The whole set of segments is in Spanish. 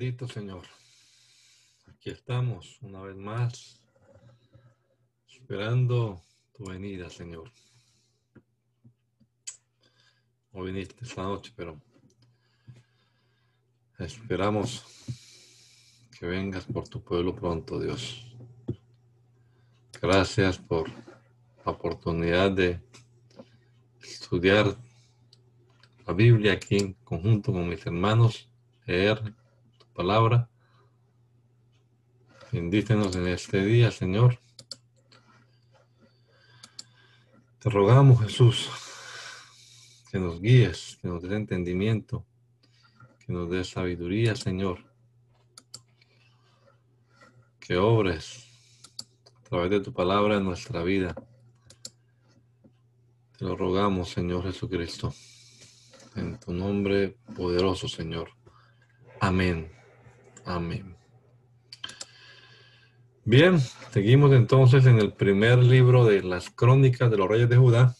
Bendito Señor. Aquí estamos una vez más, esperando tu venida, Señor. No viniste esta noche, pero esperamos que vengas por tu pueblo pronto, Dios. Gracias por la oportunidad de estudiar la Biblia aquí en conjunto con mis hermanos, leer palabra. Bendícenos en este día, Señor. Te rogamos, Jesús, que nos guíes, que nos dé entendimiento, que nos dé sabiduría, Señor. Que obres a través de tu palabra en nuestra vida. Te lo rogamos, Señor Jesucristo. En tu nombre poderoso, Señor. Amén. Amén. Bien, seguimos entonces en el primer libro de las crónicas de los reyes de Judá,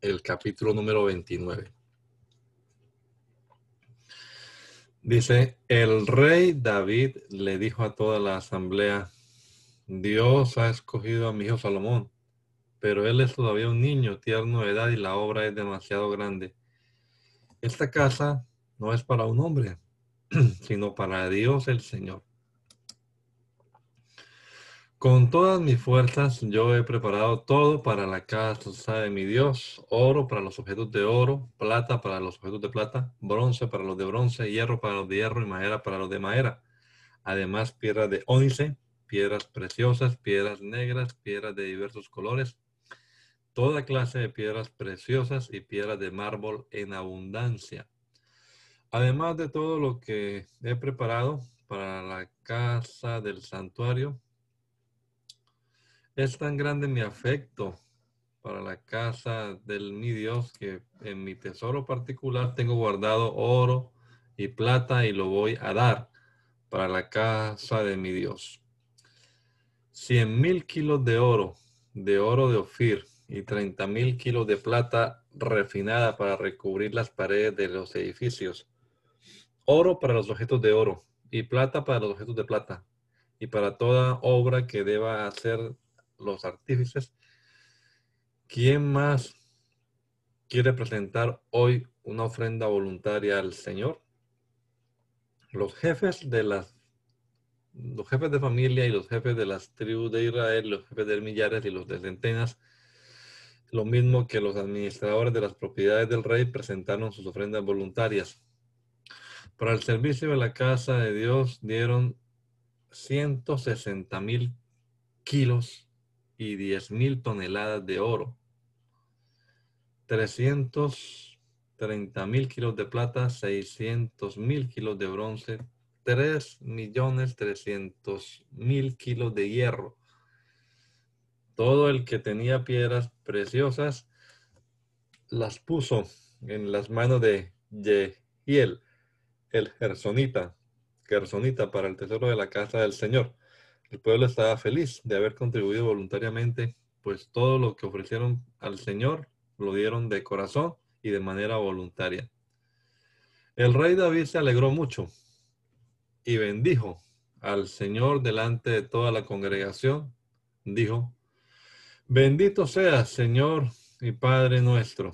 el capítulo número 29. Dice, el rey David le dijo a toda la asamblea, Dios ha escogido a mi hijo Salomón, pero él es todavía un niño tierno de edad y la obra es demasiado grande. Esta casa no es para un hombre, sino para Dios el Señor. Con todas mis fuerzas yo he preparado todo para la casa de mi Dios, oro para los objetos de oro, plata para los objetos de plata, bronce para los de bronce, hierro para los de hierro y madera para los de madera. Además, piedras de ónice, piedras preciosas, piedras negras, piedras de diversos colores, toda clase de piedras preciosas y piedras de mármol en abundancia Además de todo lo que he preparado para la casa del santuario, es tan grande mi afecto para la casa del mi Dios que en mi tesoro particular tengo guardado oro y plata y lo voy a dar para la casa de mi Dios. Cien mil kilos de oro, de oro de Ofir y treinta mil kilos de plata refinada para recubrir las paredes de los edificios oro para los objetos de oro y plata para los objetos de plata y para toda obra que deba hacer los artífices. ¿Quién más quiere presentar hoy una ofrenda voluntaria al Señor? Los jefes de las los jefes de familia y los jefes de las tribus de Israel, los jefes de millares y los de centenas, lo mismo que los administradores de las propiedades del rey presentaron sus ofrendas voluntarias. Para el servicio de la casa de Dios dieron 160 mil kilos y 10 mil toneladas de oro, 330 mil kilos de plata, 600 mil kilos de bronce, 3 millones 300 mil kilos de hierro. Todo el que tenía piedras preciosas las puso en las manos de Yehiel, el Gersonita, Gersonita para el tesoro de la casa del Señor. El pueblo estaba feliz de haber contribuido voluntariamente, pues todo lo que ofrecieron al Señor lo dieron de corazón y de manera voluntaria. El rey David se alegró mucho y bendijo al Señor delante de toda la congregación. Dijo, bendito sea Señor y Padre nuestro,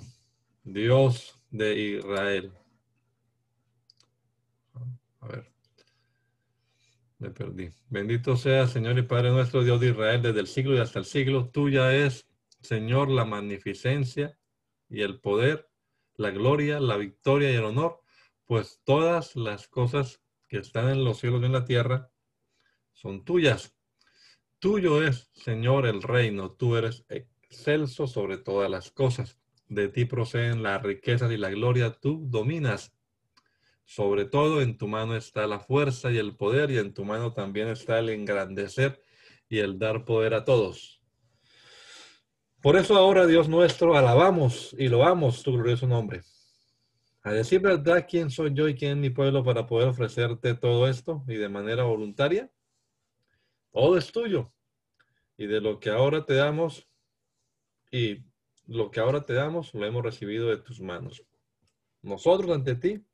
Dios de Israel a ver. Me perdí. Bendito sea, Señor y Padre nuestro, Dios de Israel, desde el siglo y hasta el siglo. Tuya es, Señor, la magnificencia y el poder, la gloria, la victoria y el honor, pues todas las cosas que están en los cielos y en la tierra son tuyas. Tuyo es, Señor, el reino. Tú eres excelso sobre todas las cosas. De ti proceden las riquezas y la gloria. Tú dominas. Sobre todo en tu mano está la fuerza y el poder y en tu mano también está el engrandecer y el dar poder a todos. Por eso ahora, Dios nuestro, alabamos y loamos tu glorioso nombre. A decir verdad, ¿quién soy yo y quién mi pueblo para poder ofrecerte todo esto y de manera voluntaria? Todo es tuyo. Y de lo que ahora te damos, y lo que ahora te damos, lo hemos recibido de tus manos. Nosotros ante ti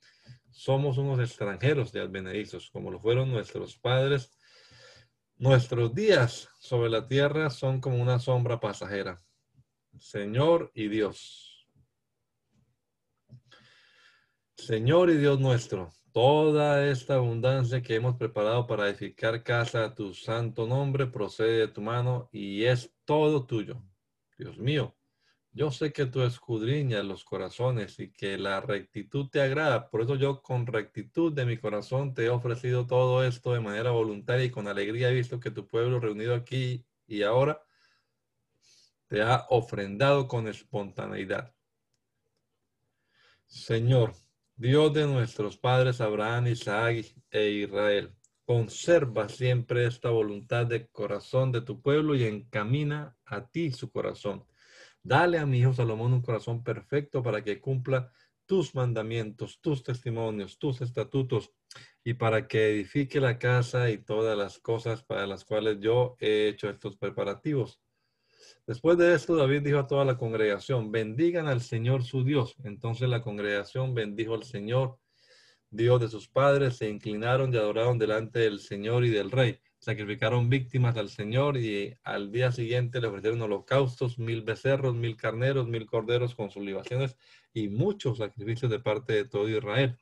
somos unos extranjeros de advenedizos, como lo fueron nuestros padres. Nuestros días sobre la tierra son como una sombra pasajera. Señor y Dios. Señor y Dios nuestro, Toda esta abundancia que hemos preparado para edificar casa a tu santo nombre procede de tu mano y es todo tuyo. Dios mío, yo sé que tú escudriñas los corazones y que la rectitud te agrada. Por eso yo con rectitud de mi corazón te he ofrecido todo esto de manera voluntaria y con alegría he visto que tu pueblo reunido aquí y ahora te ha ofrendado con espontaneidad. Señor, Dios de nuestros padres Abraham, Isaac e Israel, conserva siempre esta voluntad de corazón de tu pueblo y encamina a ti su corazón. Dale a mi hijo Salomón un corazón perfecto para que cumpla tus mandamientos, tus testimonios, tus estatutos y para que edifique la casa y todas las cosas para las cuales yo he hecho estos preparativos. Después de esto, David dijo a toda la congregación, bendigan al Señor su Dios. Entonces la congregación bendijo al Señor, Dios de sus padres, se inclinaron y adoraron delante del Señor y del Rey. Sacrificaron víctimas al Señor y al día siguiente le ofrecieron holocaustos, mil becerros, mil carneros, mil corderos con sus libaciones y muchos sacrificios de parte de todo Israel.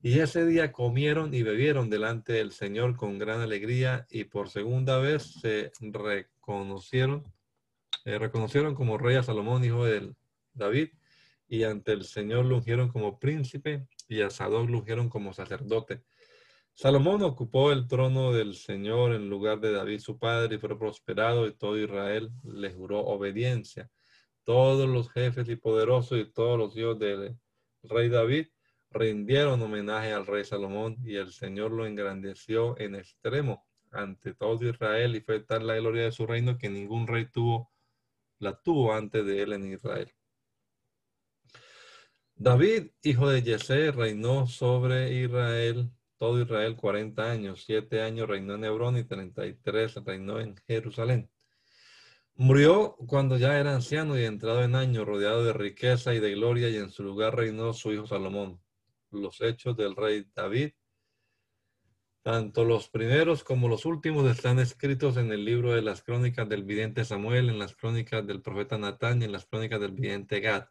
Y ese día comieron y bebieron delante del Señor con gran alegría y por segunda vez se reconocieron eh, reconocieron como rey a Salomón, hijo de David, y ante el Señor lo ungieron como príncipe y a Sadoc lo ungieron como sacerdote. Salomón ocupó el trono del Señor en lugar de David su padre y fue prosperado y todo Israel le juró obediencia. Todos los jefes y poderosos y todos los hijos del rey David rindieron homenaje al rey Salomón y el Señor lo engrandeció en extremo ante todo Israel y fue tal la gloria de su reino que ningún rey tuvo la tuvo antes de él en Israel. David, hijo de Jesse, reinó sobre Israel, todo Israel, 40 años. Siete años reinó en Hebrón y 33 reinó en Jerusalén. Murió cuando ya era anciano y entrado en años, rodeado de riqueza y de gloria, y en su lugar reinó su hijo Salomón. Los hechos del rey David, tanto los primeros como los últimos están escritos en el libro de las crónicas del vidente Samuel, en las crónicas del profeta Natán y en las crónicas del vidente Gad,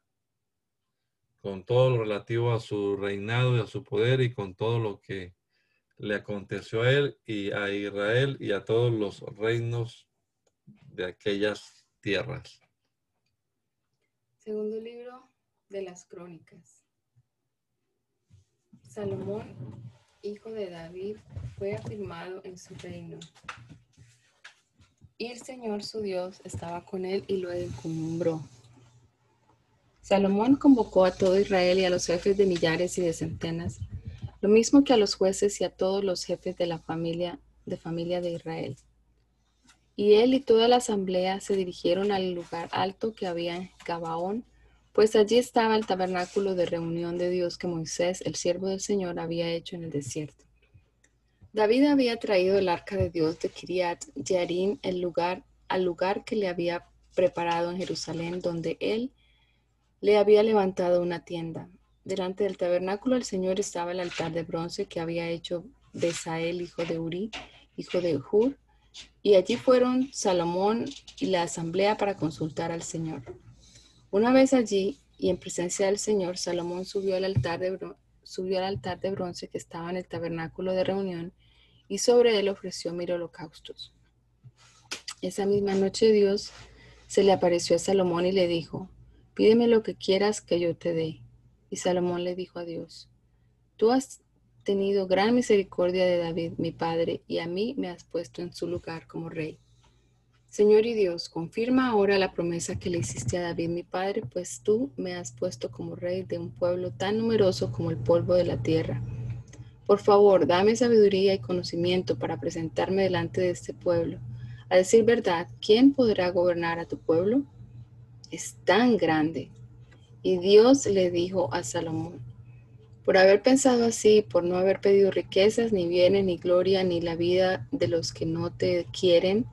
con todo lo relativo a su reinado y a su poder y con todo lo que le aconteció a él y a Israel y a todos los reinos de aquellas tierras. Segundo libro de las crónicas. Salomón hijo de David, fue afirmado en su reino. Y el Señor su Dios estaba con él y lo encumbró. Salomón convocó a todo Israel y a los jefes de millares y de centenas, lo mismo que a los jueces y a todos los jefes de la familia de familia de Israel. Y él y toda la asamblea se dirigieron al lugar alto que había en Gabaón, pues allí estaba el tabernáculo de reunión de Dios que Moisés, el siervo del Señor, había hecho en el desierto. David había traído el arca de Dios de Kiriat Yarim el lugar, al lugar que le había preparado en Jerusalén, donde él le había levantado una tienda. Delante del tabernáculo del Señor estaba el altar de bronce que había hecho Besael, hijo de Uri, hijo de Hur, y allí fueron Salomón y la asamblea para consultar al Señor. Una vez allí y en presencia del Señor, Salomón subió al altar de, subió al altar de bronce que estaba en el tabernáculo de reunión y sobre él ofreció mil holocaustos. Esa misma noche Dios se le apareció a Salomón y le dijo, pídeme lo que quieras que yo te dé. Y Salomón le dijo a Dios, tú has tenido gran misericordia de David, mi padre, y a mí me has puesto en su lugar como rey Señor y Dios, confirma ahora la promesa que le hiciste a David mi padre, pues tú me has puesto como rey de un pueblo tan numeroso como el polvo de la tierra. Por favor, dame sabiduría y conocimiento para presentarme delante de este pueblo. A decir verdad, ¿quién podrá gobernar a tu pueblo? Es tan grande. Y Dios le dijo a Salomón, por haber pensado así, por no haber pedido riquezas, ni bienes, ni gloria, ni la vida de los que no te quieren,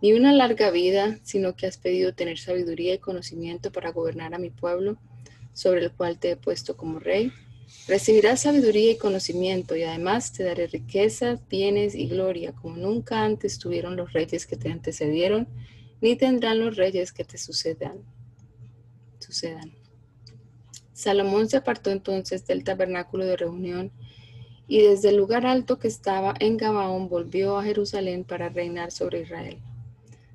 ni una larga vida, sino que has pedido tener sabiduría y conocimiento para gobernar a mi pueblo, sobre el cual te he puesto como rey. Recibirás sabiduría y conocimiento, y además te daré riquezas, bienes y gloria, como nunca antes tuvieron los reyes que te antecedieron, ni tendrán los reyes que te sucedan. sucedan. Salomón se apartó entonces del tabernáculo de reunión y desde el lugar alto que estaba en Gabaón volvió a Jerusalén para reinar sobre Israel.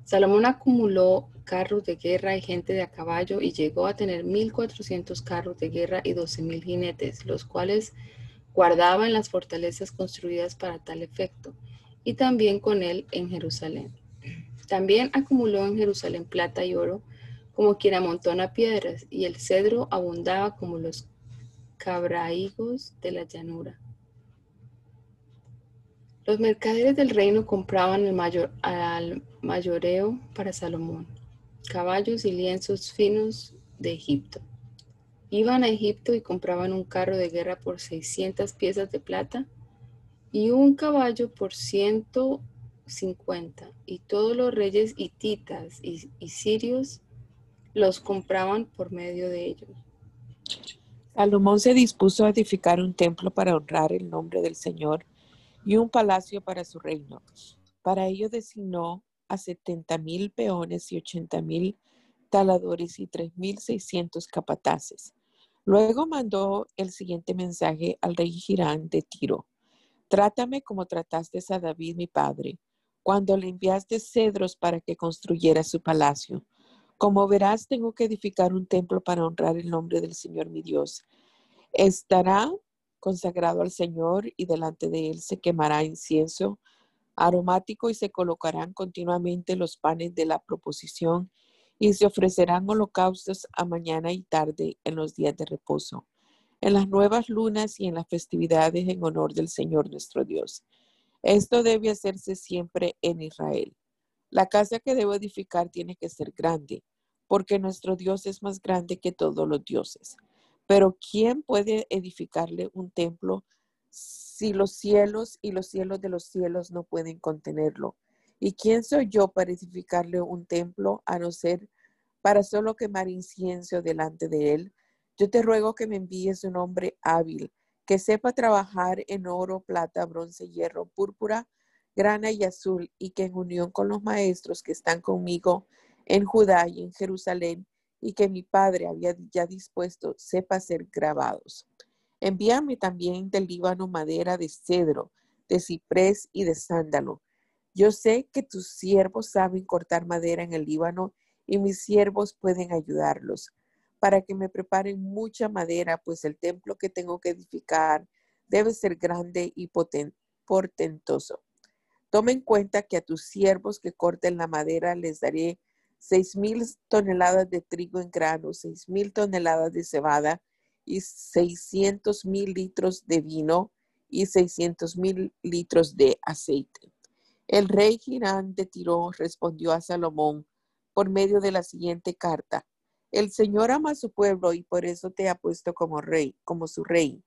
Salomón acumuló carros de guerra y gente de a caballo y llegó a tener 1.400 carros de guerra y 12.000 jinetes, los cuales guardaba en las fortalezas construidas para tal efecto, y también con él en Jerusalén. También acumuló en Jerusalén plata y oro, como quien amontona piedras, y el cedro abundaba como los cabraigos de la llanura. Los mercaderes del reino compraban el mayor, al mayoreo para Salomón, caballos y lienzos finos de Egipto. Iban a Egipto y compraban un carro de guerra por 600 piezas de plata y un caballo por 150. Y todos los reyes hititas y, y sirios los compraban por medio de ellos. Salomón se dispuso a edificar un templo para honrar el nombre del Señor y un palacio para su reino. Para ello designó a setenta mil peones y ochenta mil taladores y tres mil seiscientos capataces. Luego mandó el siguiente mensaje al rey Girán de Tiro. Trátame como trataste a David mi padre, cuando le enviaste cedros para que construyera su palacio. Como verás, tengo que edificar un templo para honrar el nombre del Señor mi Dios. Estará consagrado al Señor y delante de él se quemará incienso aromático y se colocarán continuamente los panes de la proposición y se ofrecerán holocaustos a mañana y tarde en los días de reposo, en las nuevas lunas y en las festividades en honor del Señor nuestro Dios. Esto debe hacerse siempre en Israel. La casa que debo edificar tiene que ser grande, porque nuestro Dios es más grande que todos los dioses. Pero ¿quién puede edificarle un templo si los cielos y los cielos de los cielos no pueden contenerlo? ¿Y quién soy yo para edificarle un templo a no ser para solo quemar incienso delante de él? Yo te ruego que me envíes un hombre hábil, que sepa trabajar en oro, plata, bronce, hierro, púrpura, grana y azul, y que en unión con los maestros que están conmigo en Judá y en Jerusalén, y que mi padre había ya dispuesto sepa ser grabados. Envíame también del Líbano madera de cedro, de ciprés y de sándalo. Yo sé que tus siervos saben cortar madera en el Líbano y mis siervos pueden ayudarlos para que me preparen mucha madera, pues el templo que tengo que edificar debe ser grande y portentoso. Toma en cuenta que a tus siervos que corten la madera les daré seis mil toneladas de trigo en grano, seis mil toneladas de cebada y seiscientos mil litros de vino y seiscientos mil litros de aceite. El rey Girán de Tiro respondió a Salomón por medio de la siguiente carta. El Señor ama a su pueblo y por eso te ha puesto como rey, como su rey.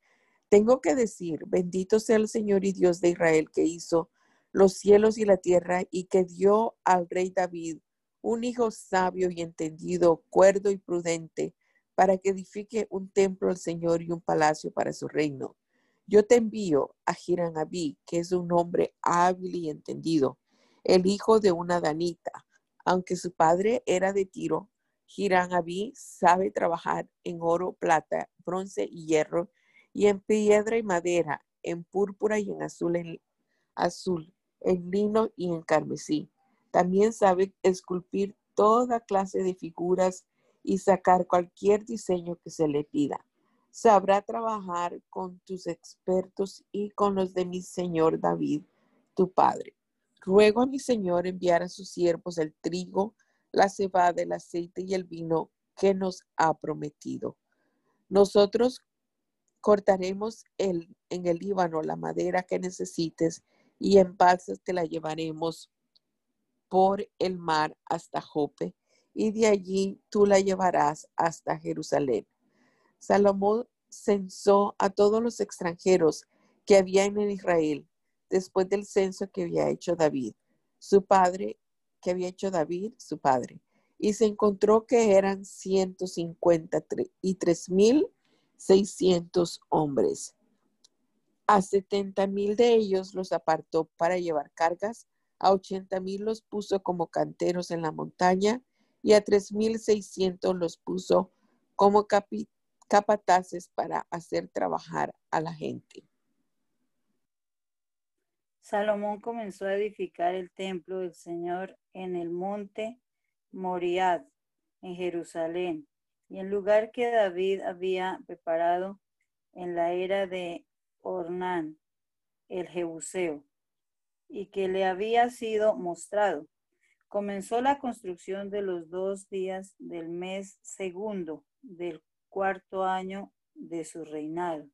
Tengo que decir, bendito sea el Señor y Dios de Israel que hizo los cielos y la tierra y que dio al rey David un hijo sabio y entendido, cuerdo y prudente, para que edifique un templo al Señor y un palacio para su reino. Yo te envío a Abí, que es un hombre hábil y entendido, el hijo de una danita. Aunque su padre era de Tiro, Abí sabe trabajar en oro, plata, bronce y hierro, y en piedra y madera, en púrpura y en azul, en lino y en carmesí. También sabe esculpir toda clase de figuras y sacar cualquier diseño que se le pida. Sabrá trabajar con tus expertos y con los de mi señor David, tu padre. ruego a mi señor enviar a sus siervos el trigo, la cebada, el aceite y el vino que nos ha prometido. Nosotros cortaremos el, en el Líbano la madera que necesites y en balsas te la llevaremos por el mar hasta Jope y de allí tú la llevarás hasta Jerusalén. Salomón censó a todos los extranjeros que había en Israel después del censo que había hecho David, su padre, que había hecho David, su padre, y se encontró que eran 153 mil 600 hombres. A 70 mil de ellos los apartó para llevar cargas, a 80 mil los puso como canteros en la montaña y a 3.600 los puso como capataces para hacer trabajar a la gente. Salomón comenzó a edificar el templo del Señor en el monte Moriad, en Jerusalén, y el lugar que David había preparado en la era de Ornán, el Jebuseo, y que le había sido mostrado. Comenzó la construcción de los dos días del mes segundo del cuarto año de su reinado.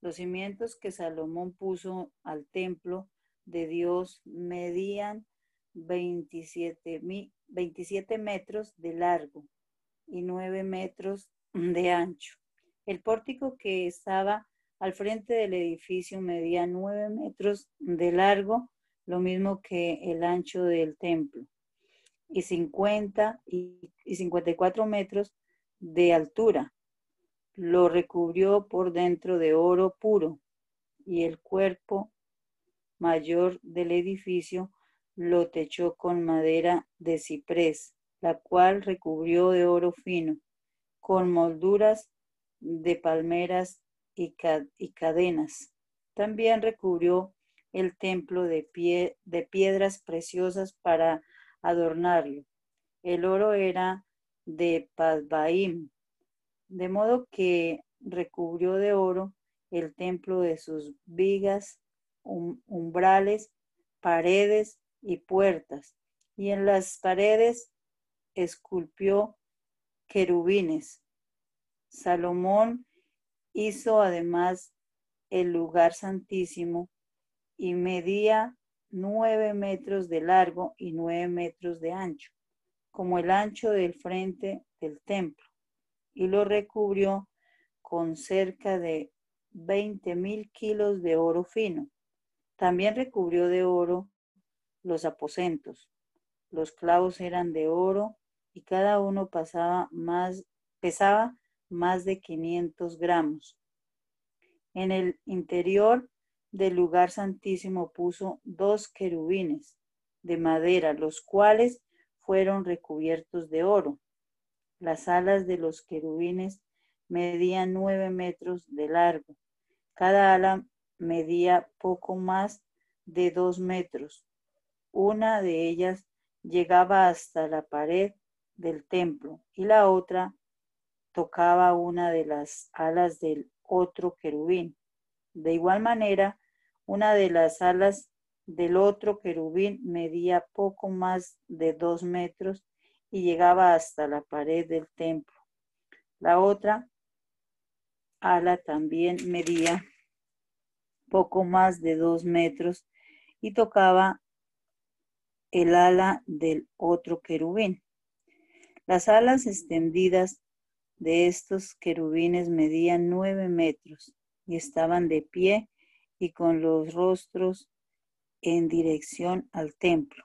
Los cimientos que Salomón puso al templo de Dios medían 27, 27 metros de largo y 9 metros de ancho. El pórtico que estaba al frente del edificio medía 9 metros de largo, lo mismo que el ancho del templo, y 50 y, y 54 metros de altura. Lo recubrió por dentro de oro puro y el cuerpo mayor del edificio lo techó con madera de ciprés, la cual recubrió de oro fino, con molduras de palmeras y, cadenas. También recubrió el templo de, pie, de piedras preciosas para adornarlo. El oro era de Pazbaim, de modo que recubrió de oro el templo de sus vigas, umbrales, paredes y puertas, y en las paredes esculpió querubines. Salomón hizo además el lugar santísimo y medía nueve metros de largo y nueve metros de ancho como el ancho del frente del templo, y lo recubrió con cerca de 20 mil kilos de oro fino. También recubrió de oro los aposentos. Los clavos eran de oro y cada uno pasaba más, pesaba más de 500 gramos. En el interior del lugar santísimo puso dos querubines de madera, los cuales fueron recubiertos de oro. Las alas de los querubines medían nueve metros de largo. Cada ala medía poco más de dos metros. Una de ellas llegaba hasta la pared del templo y la otra tocaba una de las alas del otro querubín. De igual manera, una de las alas del otro querubín medía poco más de dos metros y llegaba hasta la pared del templo. La otra ala también medía poco más de dos metros y tocaba el ala del otro querubín. Las alas extendidas de estos querubines medían nueve metros y estaban de pie y con los rostros en dirección al templo.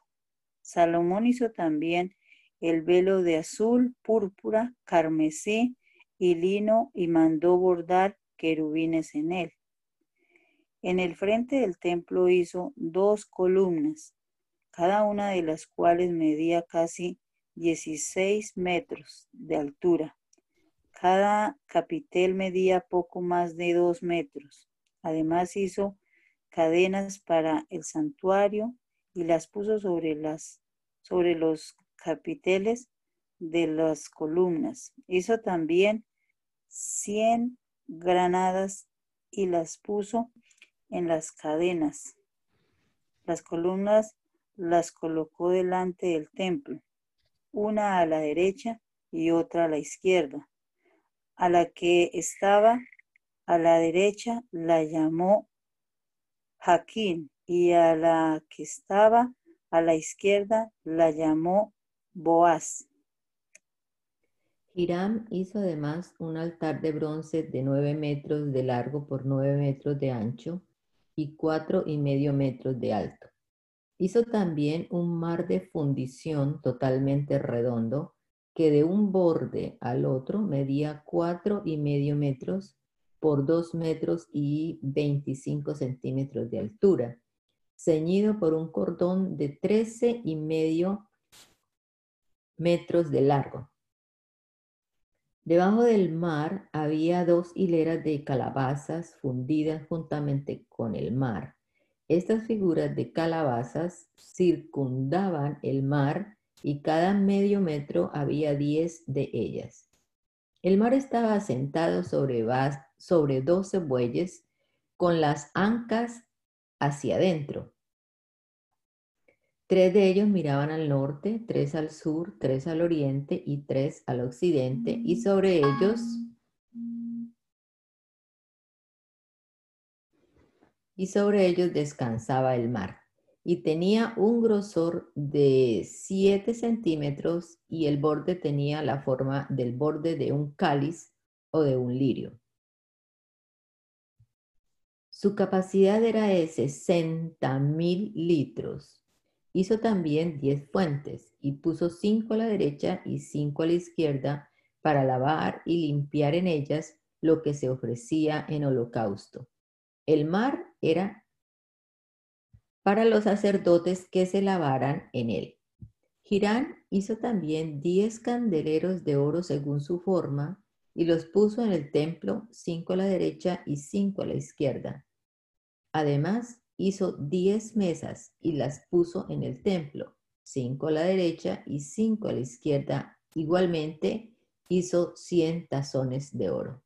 Salomón hizo también el velo de azul, púrpura, carmesí y lino y mandó bordar querubines en él. En el frente del templo hizo dos columnas, cada una de las cuales medía casi 16 metros de altura. Cada capitel medía poco más de dos metros. Además hizo cadenas para el santuario y las puso sobre, las, sobre los capiteles de las columnas. Hizo también cien granadas y las puso en las cadenas. Las columnas las colocó delante del templo, una a la derecha y otra a la izquierda. A la que estaba a la derecha la llamó Jaquín y a la que estaba a la izquierda la llamó Boaz. Hiram hizo además un altar de bronce de nueve metros de largo por nueve metros de ancho y cuatro y medio metros de alto. Hizo también un mar de fundición totalmente redondo que de un borde al otro medía cuatro y medio metros por dos metros y veinticinco centímetros de altura, ceñido por un cordón de trece y medio metros de largo. Debajo del mar había dos hileras de calabazas fundidas juntamente con el mar. Estas figuras de calabazas circundaban el mar y cada medio metro había diez de ellas. El mar estaba asentado sobre, sobre doce bueyes con las ancas hacia adentro. Tres de ellos miraban al norte, tres al sur, tres al oriente y tres al occidente, y sobre ellos y sobre ellos descansaba el mar. Y tenía un grosor de siete centímetros y el borde tenía la forma del borde de un cáliz o de un lirio. Su capacidad era de 60 mil litros Hizo también diez fuentes y puso cinco a la derecha y cinco a la izquierda para lavar y limpiar en ellas lo que se ofrecía en holocausto. El mar era para los sacerdotes que se lavaran en él. Girán hizo también diez candeleros de oro según su forma y los puso en el templo, cinco a la derecha y cinco a la izquierda. Además, hizo diez mesas y las puso en el templo, cinco a la derecha y cinco a la izquierda. Igualmente hizo cien tazones de oro.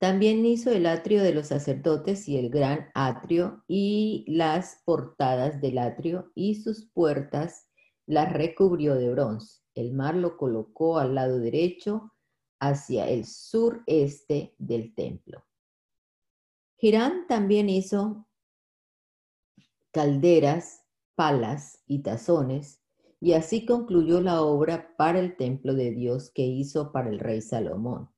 También hizo el atrio de los sacerdotes y el gran atrio y las portadas del atrio y sus puertas las recubrió de bronce. El mar lo colocó al lado derecho hacia el sureste del templo. Girán también hizo calderas, palas y tazones, y así concluyó la obra para el templo de Dios que hizo para el rey Salomón.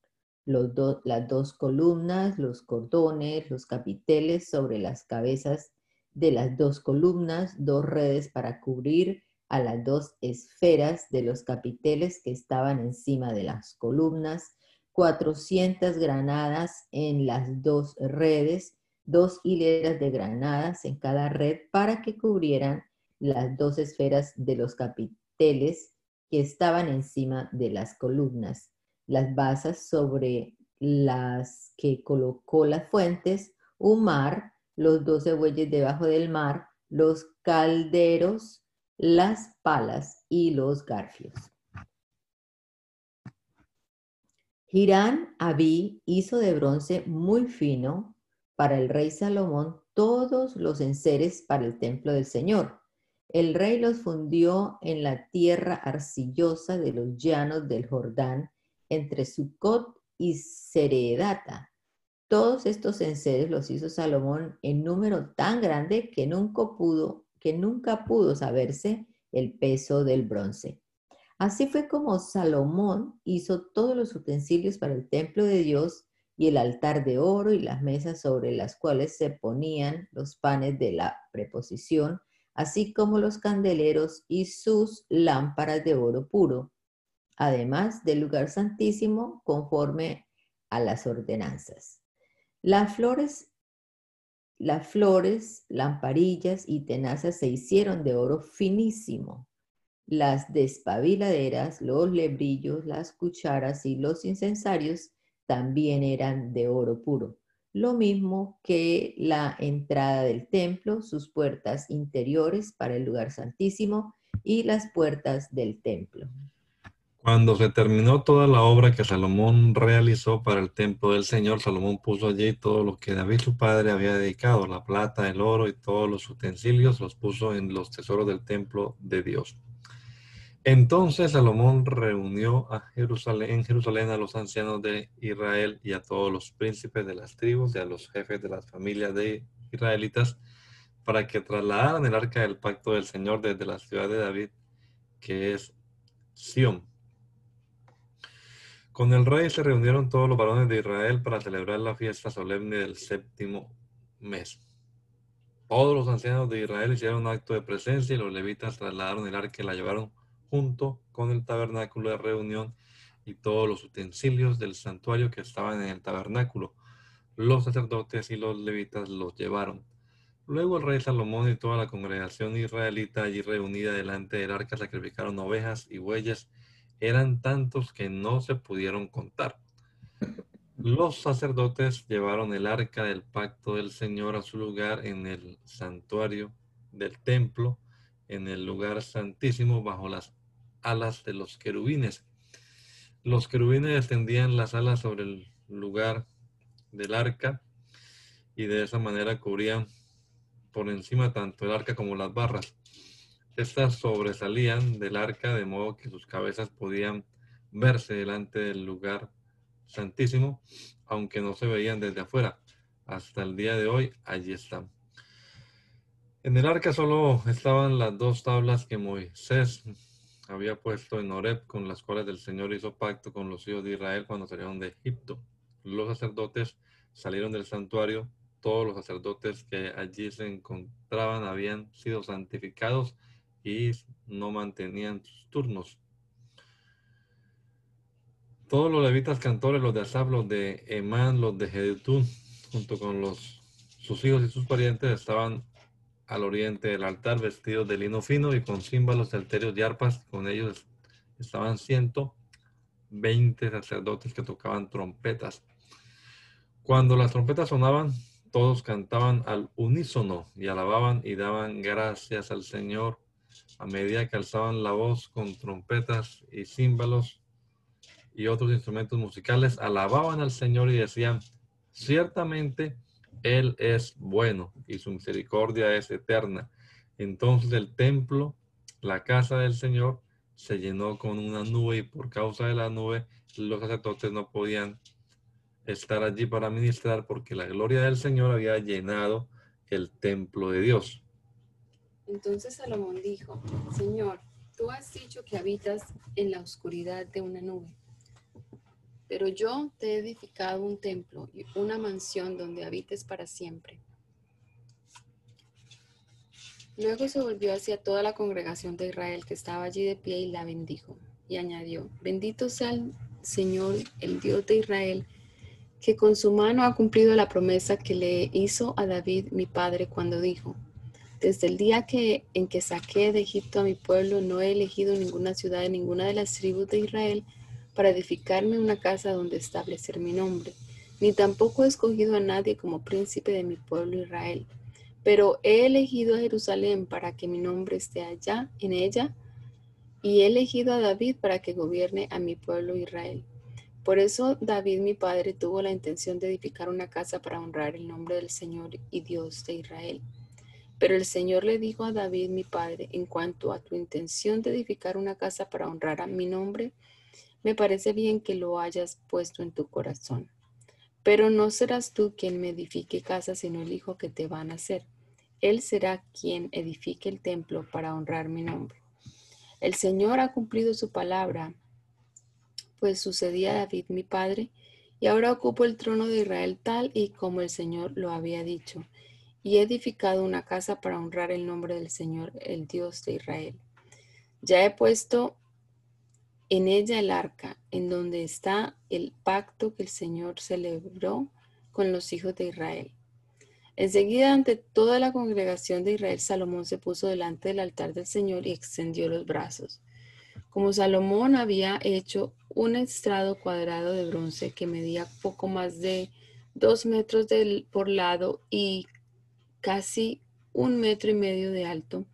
Las dos columnas, los cordones, los capiteles sobre las cabezas de las dos columnas, dos redes para cubrir a las dos esferas de los capiteles que estaban encima de las columnas, 400 granadas en las dos redes, dos hileras de granadas en cada red para que cubrieran las dos esferas de los capiteles que estaban encima de las columnas, las basas sobre las que colocó las fuentes, un mar, los doce bueyes debajo del mar, los calderos, las palas y los garfios. Girán Abí hizo de bronce muy fino para el rey Salomón todos los enseres para el templo del Señor. El rey los fundió en la tierra arcillosa de los llanos del Jordán, entre Sucot y Seredata. Todos estos enseres los hizo Salomón en número tan grande que nunca pudo, que nunca pudo saberse el peso del bronce. Así fue como Salomón hizo todos los utensilios para el templo de Dios y el altar de oro y las mesas sobre las cuales se ponían los panes de la preposición, así como los candeleros y sus lámparas de oro puro, además del lugar santísimo conforme a las ordenanzas. Las flores, las flores, lamparillas y tenazas se hicieron de oro finísimo las despabiladeras, los lebrillos, las cucharas y los incensarios también eran de oro puro. Lo mismo que la entrada del templo, sus puertas interiores para el lugar santísimo y las puertas del templo. Cuando se terminó toda la obra que Salomón realizó para el templo del Señor, Salomón puso allí todo lo que David su padre había dedicado, la plata, el oro y todos los utensilios, los puso en los tesoros del templo de Dios. Entonces Salomón reunió a Jerusalén, en Jerusalén a los ancianos de Israel y a todos los príncipes de las tribus y a los jefes de las familias de israelitas para que trasladaran el arca del pacto del Señor desde la ciudad de David, que es Sión con el rey se reunieron todos los varones de Israel para celebrar la fiesta solemne del séptimo mes. Todos los ancianos de Israel hicieron un acto de presencia y los levitas trasladaron el arca y la llevaron junto con el tabernáculo de reunión y todos los utensilios del santuario que estaban en el tabernáculo. Los sacerdotes y los levitas los llevaron. Luego el rey Salomón y toda la congregación israelita allí reunida delante del arca sacrificaron ovejas y bueyes eran tantos que no se pudieron contar. Los sacerdotes llevaron el arca del pacto del Señor a su lugar en el santuario del templo, en el lugar santísimo, bajo las alas de los querubines. Los querubines extendían las alas sobre el lugar del arca y de esa manera cubrían por encima tanto el arca como las barras. Estas sobresalían del arca de modo que sus cabezas podían verse delante del lugar santísimo, aunque no se veían desde afuera. Hasta el día de hoy allí están. En el arca solo estaban las dos tablas que Moisés había puesto en Horeb, con las cuales el Señor hizo pacto con los hijos de Israel cuando salieron de Egipto. Los sacerdotes salieron del santuario. Todos los sacerdotes que allí se encontraban habían sido santificados y no mantenían sus turnos. Todos los levitas cantores, los de Asaf, los de Emán, los de Jedutún, junto con los, sus hijos y sus parientes, estaban al oriente del altar vestidos de lino fino y con címbalos, salterios y arpas. Con ellos estaban 120 sacerdotes que tocaban trompetas. Cuando las trompetas sonaban, todos cantaban al unísono y alababan y daban gracias al Señor a medida que alzaban la voz con trompetas y címbalos y otros instrumentos musicales, alababan al Señor y decían, ciertamente Él es bueno y su misericordia es eterna. Entonces el templo, la casa del Señor, se llenó con una nube y por causa de la nube los sacerdotes no podían estar allí para ministrar porque la gloria del Señor había llenado el templo de Dios. Entonces Salomón dijo, Señor, tú has dicho que habitas en la oscuridad de una nube, pero yo te he edificado un templo y una mansión donde habites para siempre. Luego se volvió hacia toda la congregación de Israel que estaba allí de pie y la bendijo y añadió, bendito sea el Señor, el Dios de Israel, que con su mano ha cumplido la promesa que le hizo a David mi padre cuando dijo, desde el día que, en que saqué de Egipto a mi pueblo, no he elegido ninguna ciudad de ninguna de las tribus de Israel para edificarme una casa donde establecer mi nombre, ni tampoco he escogido a nadie como príncipe de mi pueblo Israel. Pero he elegido a Jerusalén para que mi nombre esté allá, en ella, y he elegido a David para que gobierne a mi pueblo Israel. Por eso David mi padre tuvo la intención de edificar una casa para honrar el nombre del Señor y Dios de Israel. Pero el Señor le dijo a David, mi padre, en cuanto a tu intención de edificar una casa para honrar a mi nombre, me parece bien que lo hayas puesto en tu corazón. Pero no serás tú quien me edifique casa, sino el hijo que te va a nacer. Él será quien edifique el templo para honrar mi nombre. El Señor ha cumplido su palabra, pues sucedía a David mi padre, y ahora ocupo el trono de Israel tal y como el Señor lo había dicho y he edificado una casa para honrar el nombre del Señor, el Dios de Israel. Ya he puesto en ella el arca, en donde está el pacto que el Señor celebró con los hijos de Israel. Enseguida, ante toda la congregación de Israel, Salomón se puso delante del altar del Señor y extendió los brazos. Como Salomón había hecho un estrado cuadrado de bronce que medía poco más de dos metros por lado y casi un metro y medio de alto,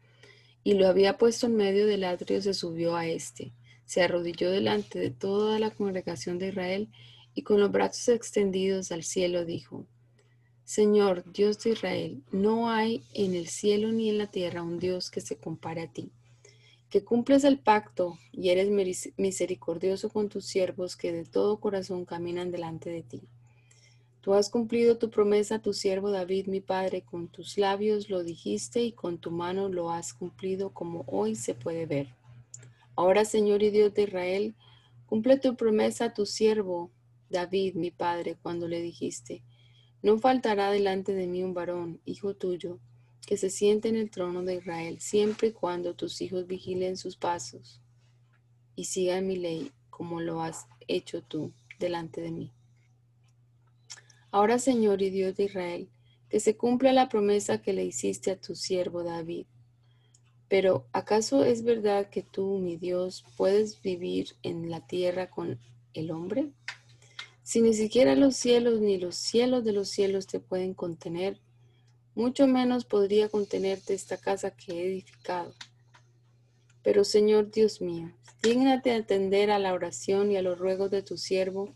y lo había puesto en medio del atrio, se subió a este. se arrodilló delante de toda la congregación de Israel y con los brazos extendidos al cielo dijo, Señor, Dios de Israel, no hay en el cielo ni en la tierra un Dios que se compare a ti, que cumples el pacto y eres misericordioso con tus siervos que de todo corazón caminan delante de ti. Tú has cumplido tu promesa a tu siervo David, mi padre, con tus labios lo dijiste y con tu mano lo has cumplido como hoy se puede ver. Ahora, Señor y Dios de Israel, cumple tu promesa a tu siervo David, mi padre, cuando le dijiste, no faltará delante de mí un varón, hijo tuyo, que se siente en el trono de Israel, siempre y cuando tus hijos vigilen sus pasos y sigan mi ley, como lo has hecho tú delante de mí. Ahora, Señor y Dios de Israel, que se cumpla la promesa que le hiciste a tu siervo David. Pero, ¿acaso es verdad que tú, mi Dios, puedes vivir en la tierra con el hombre? Si ni siquiera los cielos ni los cielos de los cielos te pueden contener, mucho menos podría contenerte esta casa que he edificado. Pero Señor Dios mío, dígnate atender a la oración y a los ruegos de tu siervo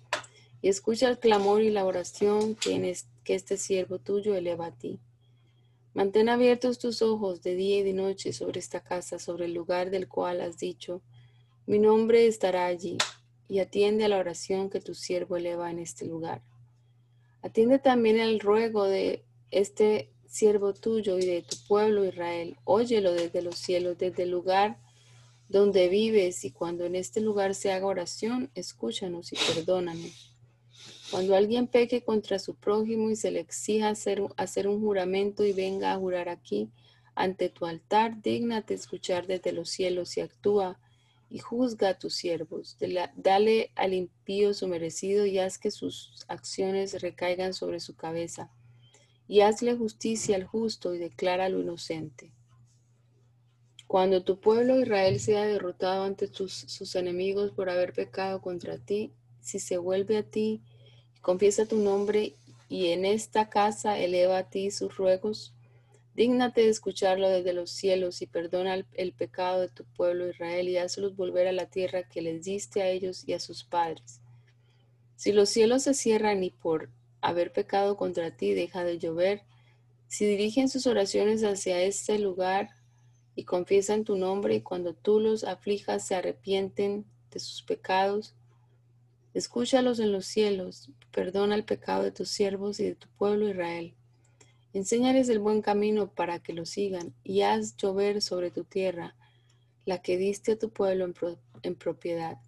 y escucha el clamor y la oración que, este siervo tuyo eleva a ti. Mantén abiertos tus ojos de día y de noche sobre esta casa, sobre el lugar del cual has dicho, mi nombre estará allí, y atiende a la oración que tu siervo eleva en este lugar. Atiende también al ruego de este siervo tuyo y de tu pueblo Israel. Óyelo desde los cielos, desde el lugar donde vives, y cuando en este lugar se haga oración, escúchanos y perdónanos. Cuando alguien peque contra su prójimo y se le exija hacer, hacer un juramento y venga a jurar aquí, ante tu altar, dígnate escuchar desde los cielos y actúa y juzga a tus siervos. Dale al impío su merecido y haz que sus acciones recaigan sobre su cabeza. Y hazle justicia al justo y declara lo inocente. Cuando tu pueblo Israel sea derrotado ante sus enemigos por haber pecado contra ti, si se vuelve a ti Confiesa tu nombre y en esta casa eleva a ti sus ruegos. Dígnate de escucharlo desde los cielos y perdona el, pecado de tu pueblo Israel y hazlos volver a la tierra que les diste a ellos y a sus padres. Si los cielos se cierran y por haber pecado contra ti deja de llover, si dirigen sus oraciones hacia este lugar y confiesan tu nombre y cuando tú los aflijas se arrepienten de sus pecados, Escúchalos en los cielos, perdona el pecado de tus siervos y de tu pueblo Israel. Enséñales el buen camino para que lo sigan y haz llover sobre tu tierra la que diste a tu pueblo en, propiedad.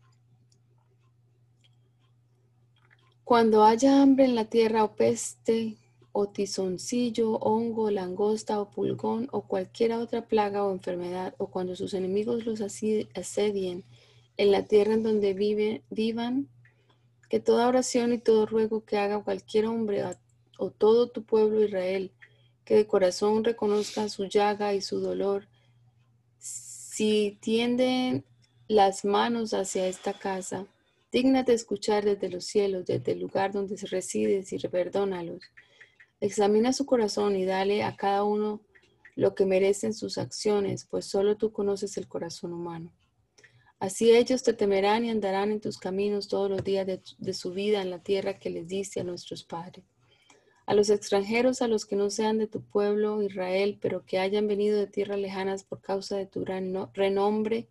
Cuando haya hambre en la tierra o peste, o tizoncillo, hongo, langosta o pulgón o cualquier otra plaga o enfermedad, o cuando sus enemigos los asedien en la tierra en donde vive, vivan, que toda oración y todo ruego que haga cualquier hombre o todo tu pueblo Israel, que de corazón reconozca su llaga y su dolor, si tienden las manos hacia esta casa, dígnate escuchar desde los cielos, desde el lugar donde resides y perdónalos. Examina su corazón y dale a cada uno lo que merecen sus acciones, pues solo tú conoces el corazón humano. Así ellos te temerán y andarán en tus caminos todos los días de, su vida en la tierra que les diste a nuestros padres. A los extranjeros, a los que no sean de tu pueblo Israel, pero que hayan venido de tierras lejanas por causa de tu gran renombre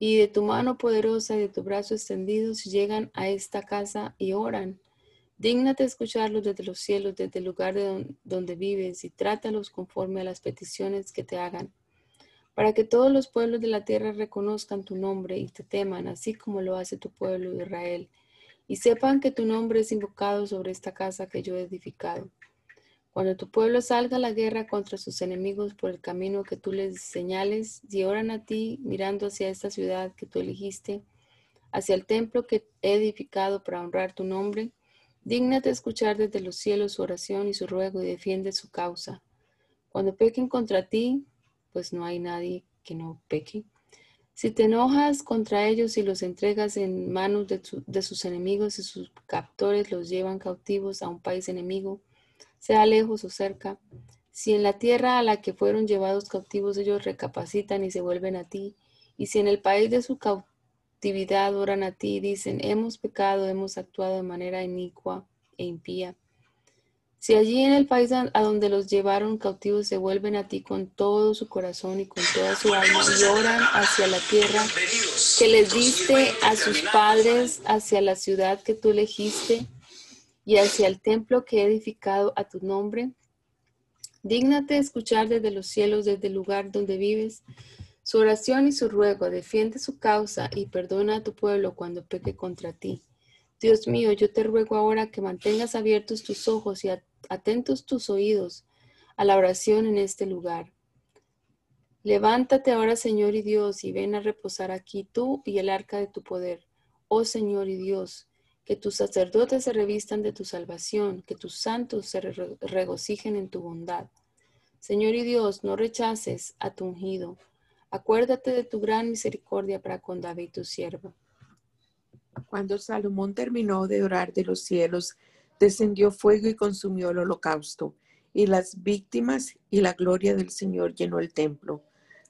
y de tu mano poderosa y de tu brazo extendido, si llegan a esta casa y oran, dígnate escucharlos desde los cielos, desde el lugar de donde vives, y trátalos conforme a las peticiones que te hagan para que todos los pueblos de la tierra reconozcan tu nombre y te teman, así como lo hace tu pueblo Israel, y sepan que tu nombre es invocado sobre esta casa que yo he edificado. Cuando tu pueblo salga a la guerra contra sus enemigos por el camino que tú les señales, y oran a ti mirando hacia esta ciudad que tú elegiste, hacia el templo que he edificado para honrar tu nombre, dígnate escuchar desde los cielos su oración y su ruego y defiende su causa. Cuando pequen contra ti, pues no hay nadie que no peque. Si te enojas contra ellos y los entregas en manos de, sus enemigos y sus captores los llevan cautivos a un país enemigo, sea lejos o cerca, si en la tierra a la que fueron llevados cautivos ellos recapacitan y se vuelven a ti, y si en el país de su cautividad oran a ti dicen, hemos pecado, hemos actuado de manera inicua e impía. Si allí en el país a donde los llevaron cautivos se vuelven a ti con todo su corazón y con toda su alma y oran hacia la tierra que les diste a sus padres, hacia la ciudad que tú elegiste y hacia el templo que he edificado a tu nombre, dígnate escuchar desde los cielos, desde el lugar donde vives, su oración y su ruego, defiende su causa y perdona a tu pueblo cuando peque contra ti. Dios mío, yo te ruego ahora que mantengas abiertos tus ojos y atentos tus oídos a la oración en este lugar. Levántate ahora, Señor y Dios, y ven a reposar aquí tú y el arca de tu poder. Oh Señor y Dios, que tus sacerdotes se revistan de tu salvación, que tus santos se regocijen en tu bondad. Señor y Dios, no rechaces a tu ungido. Acuérdate de tu gran misericordia para con David tu siervo. Cuando Salomón terminó de orar de los cielos, descendió fuego y consumió el holocausto, y las víctimas y la gloria del Señor llenó el templo.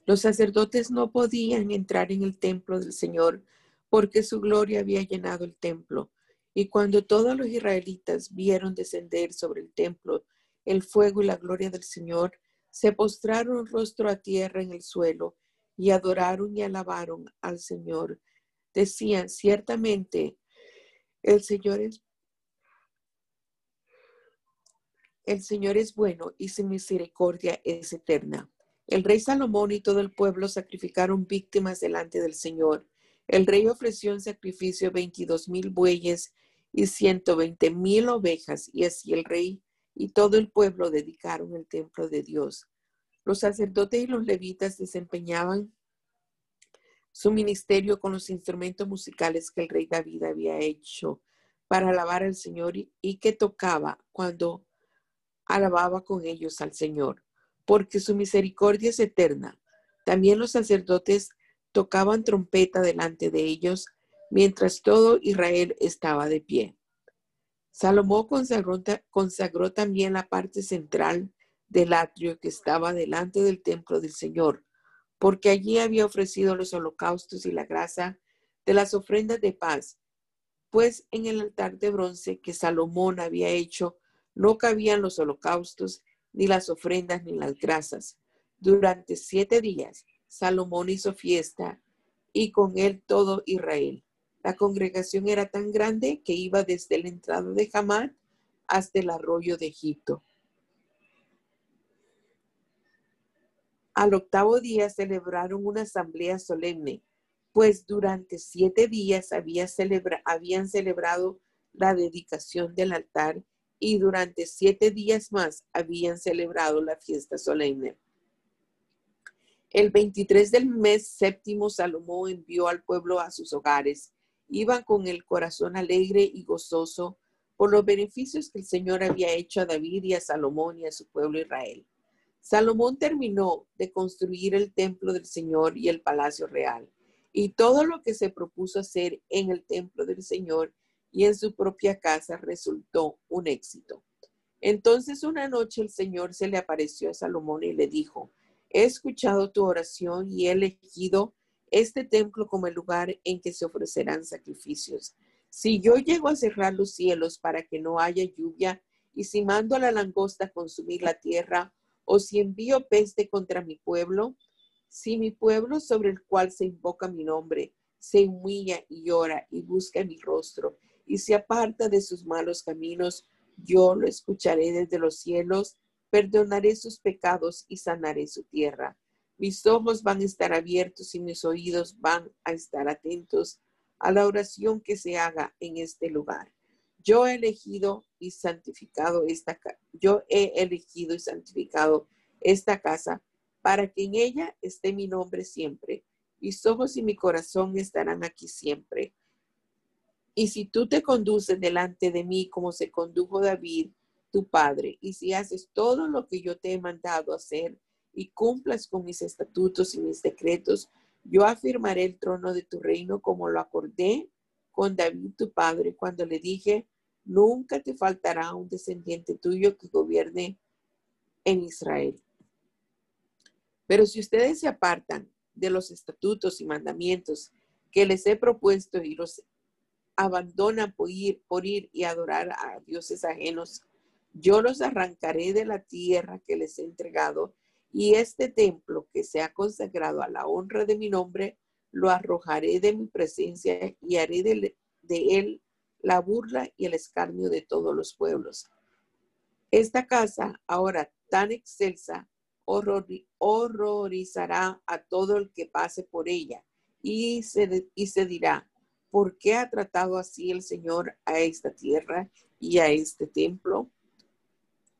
Los sacerdotes no podían entrar en el templo del Señor porque su gloria había llenado el templo. Y cuando todos los israelitas vieron descender sobre el templo el fuego y la gloria del Señor, se postraron rostro a tierra en el suelo y adoraron y alabaron al Señor. Decían, ciertamente, el Señor es El Señor es bueno y su misericordia es eterna. El rey Salomón y todo el pueblo sacrificaron víctimas delante del Señor. El rey ofreció en sacrificio veintidós mil bueyes y ciento veinte mil ovejas, y así el rey y todo el pueblo dedicaron el templo de Dios. Los sacerdotes y los levitas desempeñaban su ministerio con los instrumentos musicales que el rey David había hecho para alabar al Señor y que tocaba cuando alababa con ellos al Señor, porque su misericordia es eterna. También los sacerdotes tocaban trompeta delante de ellos, mientras todo Israel estaba de pie. Salomón consagró, consagró, también la parte central del atrio que estaba delante del templo del Señor, porque allí había ofrecido los holocaustos y la grasa de las ofrendas de paz, pues en el altar de bronce que Salomón había hecho no cabían los holocaustos, ni las ofrendas, ni las grasas. Durante siete días, Salomón hizo fiesta y con él todo Israel. La congregación era tan grande que iba desde la entrada de Hamad hasta el arroyo de Egipto. Al octavo día celebraron una asamblea solemne, pues durante siete días habían celebrado la dedicación del altar y durante siete días más habían celebrado la fiesta solemne. El 23 del mes séptimo, Salomón envió al pueblo a sus hogares. Iban con el corazón alegre y gozoso por los beneficios que el Señor había hecho a David y a Salomón y a su pueblo Israel. Salomón terminó de construir el templo del Señor y el palacio real, y todo lo que se propuso hacer en el templo del Señor y en su propia casa resultó un éxito. Entonces una noche el Señor se le apareció a Salomón y le dijo, he escuchado tu oración y he elegido este templo como el lugar en que se ofrecerán sacrificios. Si yo llego a cerrar los cielos para que no haya lluvia, y si mando a la langosta a consumir la tierra, o si envío peste contra mi pueblo, si mi pueblo sobre el cual se invoca mi nombre se humilla y llora y busca mi rostro y se aparta de sus malos caminos, yo lo escucharé desde los cielos, perdonaré sus pecados y sanaré su tierra. Mis ojos van a estar abiertos y mis oídos van a estar atentos a la oración que se haga en este lugar. Yo he elegido y santificado esta yo he elegido y santificado esta casa para que en ella esté mi nombre siempre. Mis ojos y mi corazón estarán aquí siempre. Y si tú te conduces delante de mí como se condujo David, tu padre, y si haces todo lo que yo te he mandado hacer y cumplas con mis estatutos y mis decretos, yo afirmaré el trono de tu reino como lo acordé con David tu padre cuando le dije, nunca te faltará un descendiente tuyo que gobierne en Israel. Pero si ustedes se apartan de los estatutos y mandamientos que les he propuesto y los abandonan por ir, por ir y adorar a dioses ajenos, yo los arrancaré de la tierra que les he entregado y este templo que se ha consagrado a la honra de mi nombre, lo arrojaré de mi presencia y haré de, él la burla y el escarnio de todos los pueblos. Esta casa, ahora tan excelsa, horrorizará a todo el que pase por ella y se, y se dirá, ¿por qué ha tratado así el Señor a esta tierra y a este templo?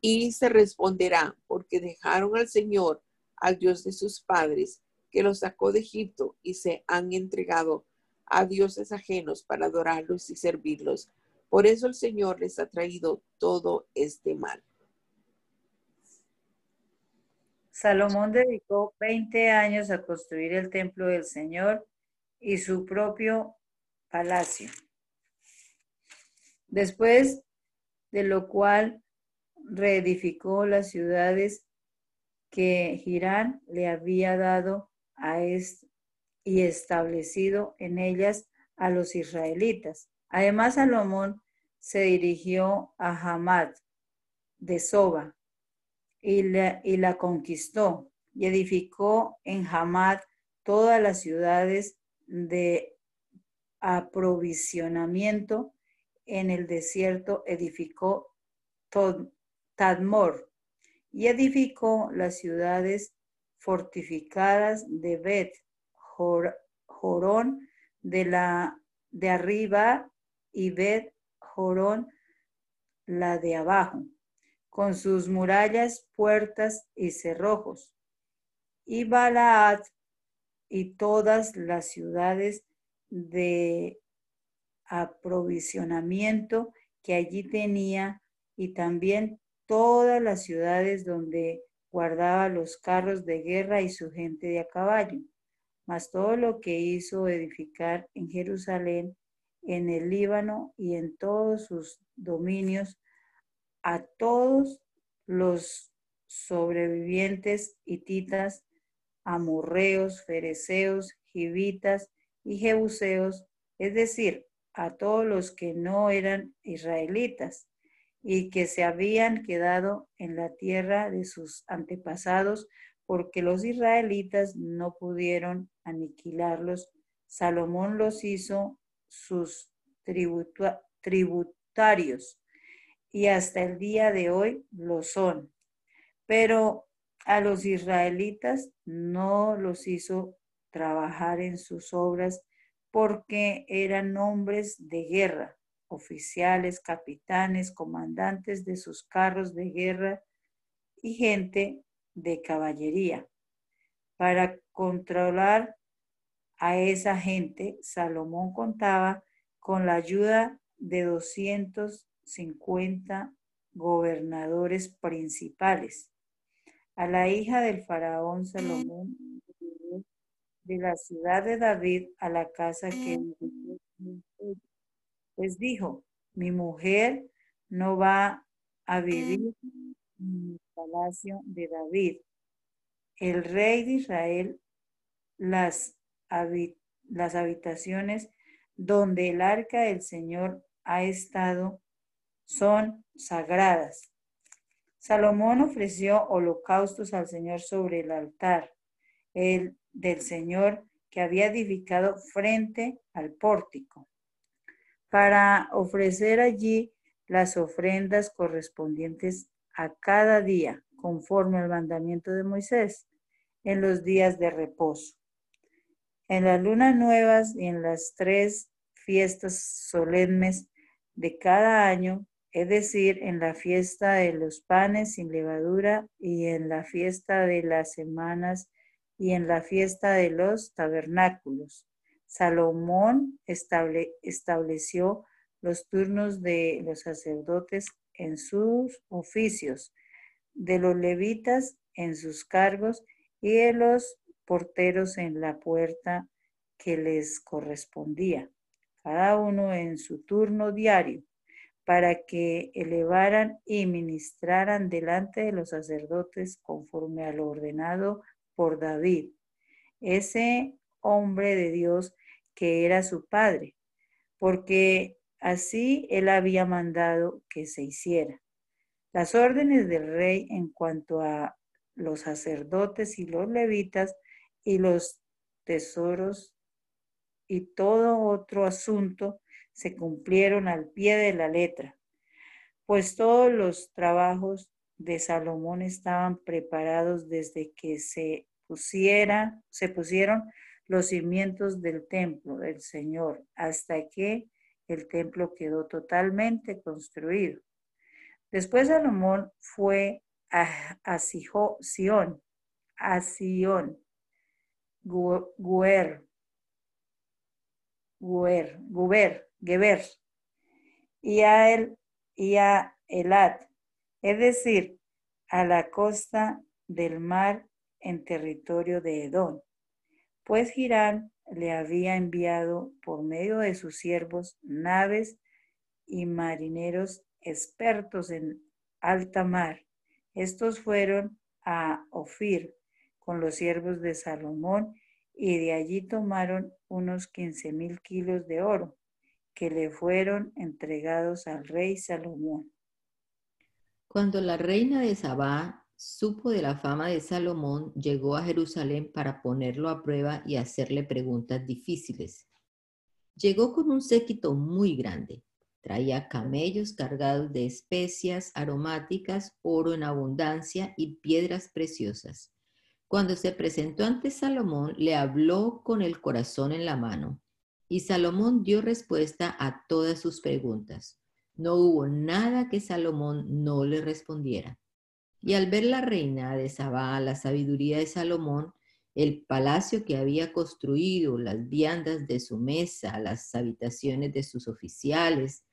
Y se responderá, porque dejaron al Señor, al Dios de sus padres, que los sacó de Egipto y se han entregado a dioses ajenos para adorarlos y servirlos. Por eso el Señor les ha traído todo este mal. Salomón dedicó 20 años a construir el templo del Señor y su propio palacio. Después de lo cual reedificó las ciudades que Girán le había dado a este y establecido en ellas a los israelitas. Además, Salomón se dirigió a Hamad de Soba y la, y la conquistó y edificó en Hamad todas las ciudades de aprovisionamiento. En el desierto edificó Tadmor y edificó las ciudades fortificadas de Bet, Jorón de la de arriba y Bet Jorón la de abajo, con sus murallas, puertas y cerrojos. Y Balaad y todas las ciudades de aprovisionamiento que allí tenía y también todas las ciudades donde guardaba los carros de guerra y su gente de a caballo, mas todo lo que hizo edificar en Jerusalén, en el Líbano y en todos sus dominios, a todos los sobrevivientes hititas, amorreos, fereceos, jivitas y jebuseos, es decir, a todos los que no eran israelitas y que se habían quedado en la tierra de sus antepasados porque los israelitas no pudieron aniquilarlos. Salomón los hizo sus tributarios y hasta el día de hoy lo son. Pero a los israelitas no los hizo trabajar en sus obras porque eran hombres de guerra oficiales, capitanes, comandantes de sus carros de guerra y gente de caballería. Para controlar a esa gente, Salomón contaba con la ayuda de 250 gobernadores principales. A la hija del faraón Salomón de la ciudad de David a la casa que pues dijo, mi mujer no va a vivir en el palacio de David. El rey de Israel, las, las habitaciones donde el arca del Señor ha estado son sagradas. Salomón ofreció holocaustos al Señor sobre el altar el, del Señor que había edificado frente al pórtico para ofrecer allí las ofrendas correspondientes a cada día, conforme al mandamiento de Moisés, en los días de reposo. En las lunas nuevas y en las tres fiestas solemnes de cada año, es decir, en la fiesta de los panes sin levadura y en la fiesta de las semanas y en la fiesta de los tabernáculos, Salomón estableció los turnos de los sacerdotes en sus oficios, de los levitas en sus cargos y de los porteros en la puerta que les correspondía, cada uno en su turno diario, para que elevaran y ministraran delante de los sacerdotes conforme a lo ordenado por David. Ese hombre de Dios que era su padre, porque así él había mandado que se hiciera. Las órdenes del rey en cuanto a los sacerdotes y los levitas y los tesoros y todo otro asunto se cumplieron al pie de la letra, pues todos los trabajos de Salomón estaban preparados desde que se pusiera, se pusieron los cimientos del templo del Señor hasta que el templo quedó totalmente construido. Después Salomón fue a, a Sion, a Sion, Guer, Guer, Guber, Geber, y a, el, y a Elat, es decir, a la costa del mar en territorio de Edom, pues Girán le había enviado por medio de sus siervos naves y marineros expertos en alta mar. Estos fueron a Ofir con los siervos de Salomón y de allí tomaron unos quince mil kilos de oro que le fueron entregados al rey Salomón. Cuando la reina de Sabá supo de la fama de Salomón, llegó a Jerusalén para ponerlo a prueba y hacerle preguntas difíciles. Llegó con un séquito muy grande. Traía camellos cargados de especias aromáticas, oro en abundancia y piedras preciosas. Cuando se presentó ante Salomón, le habló con el corazón en la mano, y Salomón dio respuesta a todas sus preguntas. No hubo nada que Salomón no le respondiera. Y al ver la reina de Sabá la sabiduría de Salomón, el palacio que había construido, las viandas de su mesa, las habitaciones de sus oficiales,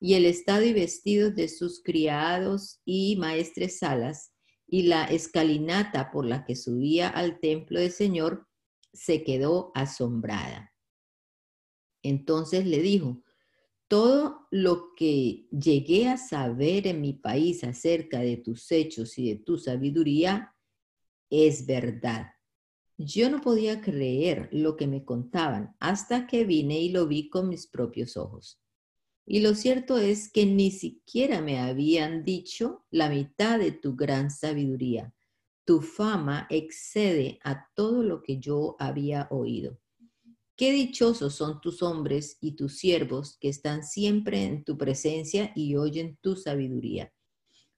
y el estado y vestidos de sus criados y maestres salas, y la escalinata por la que subía al templo del Señor, se quedó asombrada. Entonces le dijo, todo lo que llegué a saber en mi país acerca de tus hechos y de tu sabiduría es verdad. Yo no podía creer lo que me contaban hasta que vine y lo vi con mis propios ojos. Y lo cierto es que ni siquiera me habían dicho la mitad de tu gran sabiduría. Tu fama excede a todo lo que yo había oído. Qué dichosos son tus hombres y tus siervos que están siempre en tu presencia y oyen tu sabiduría.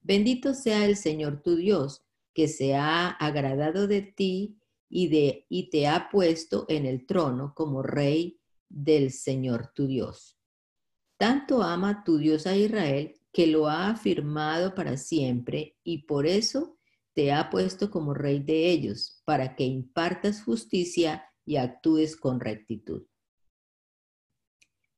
Bendito sea el Señor tu Dios, que se ha agradado de ti y, y te ha puesto en el trono como rey del Señor tu Dios. Tanto ama tu Dios a Israel que lo ha afirmado para siempre y por eso te ha puesto como rey de ellos, para que impartas justicia y actúes con rectitud.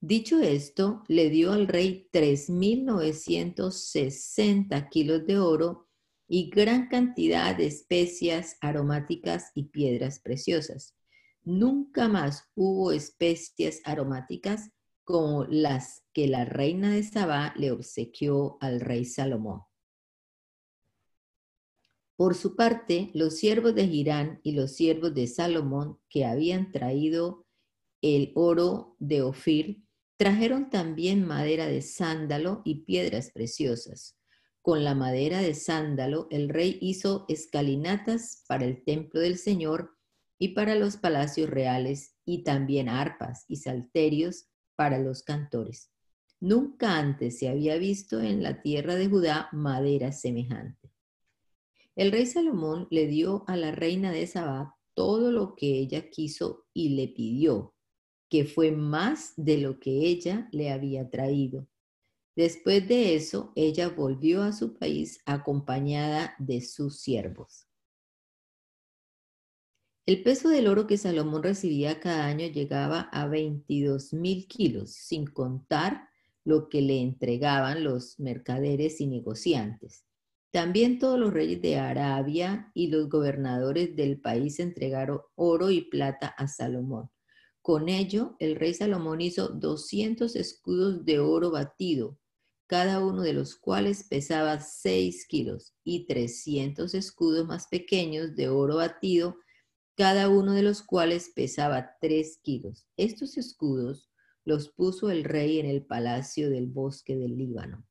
Dicho esto, le dio al rey 3.960 kilos de oro y gran cantidad de especias aromáticas y piedras preciosas. Nunca más hubo especias aromáticas como las que la reina de Sabá le obsequió al rey Salomón. Por su parte, los siervos de Girán y los siervos de Salomón, que habían traído el oro de Ofir, trajeron también madera de sándalo y piedras preciosas. Con la madera de sándalo, el rey hizo escalinatas para el templo del Señor y para los palacios reales, y también arpas y salterios para los cantores. Nunca antes se había visto en la tierra de Judá madera semejante. El rey Salomón le dio a la reina de Sabá todo lo que ella quiso y le pidió, que fue más de lo que ella le había traído. Después de eso, ella volvió a su país acompañada de sus siervos. El peso del oro que Salomón recibía cada año llegaba a 22 mil kilos, sin contar lo que le entregaban los mercaderes y negociantes. También todos los reyes de Arabia y los gobernadores del país entregaron oro y plata a Salomón. Con ello, el rey Salomón hizo 200 escudos de oro batido, cada uno de los cuales pesaba 6 kilos, y 300 escudos más pequeños de oro batido cada uno de los cuales pesaba tres kilos. Estos escudos los puso el rey en el palacio del bosque del Líbano.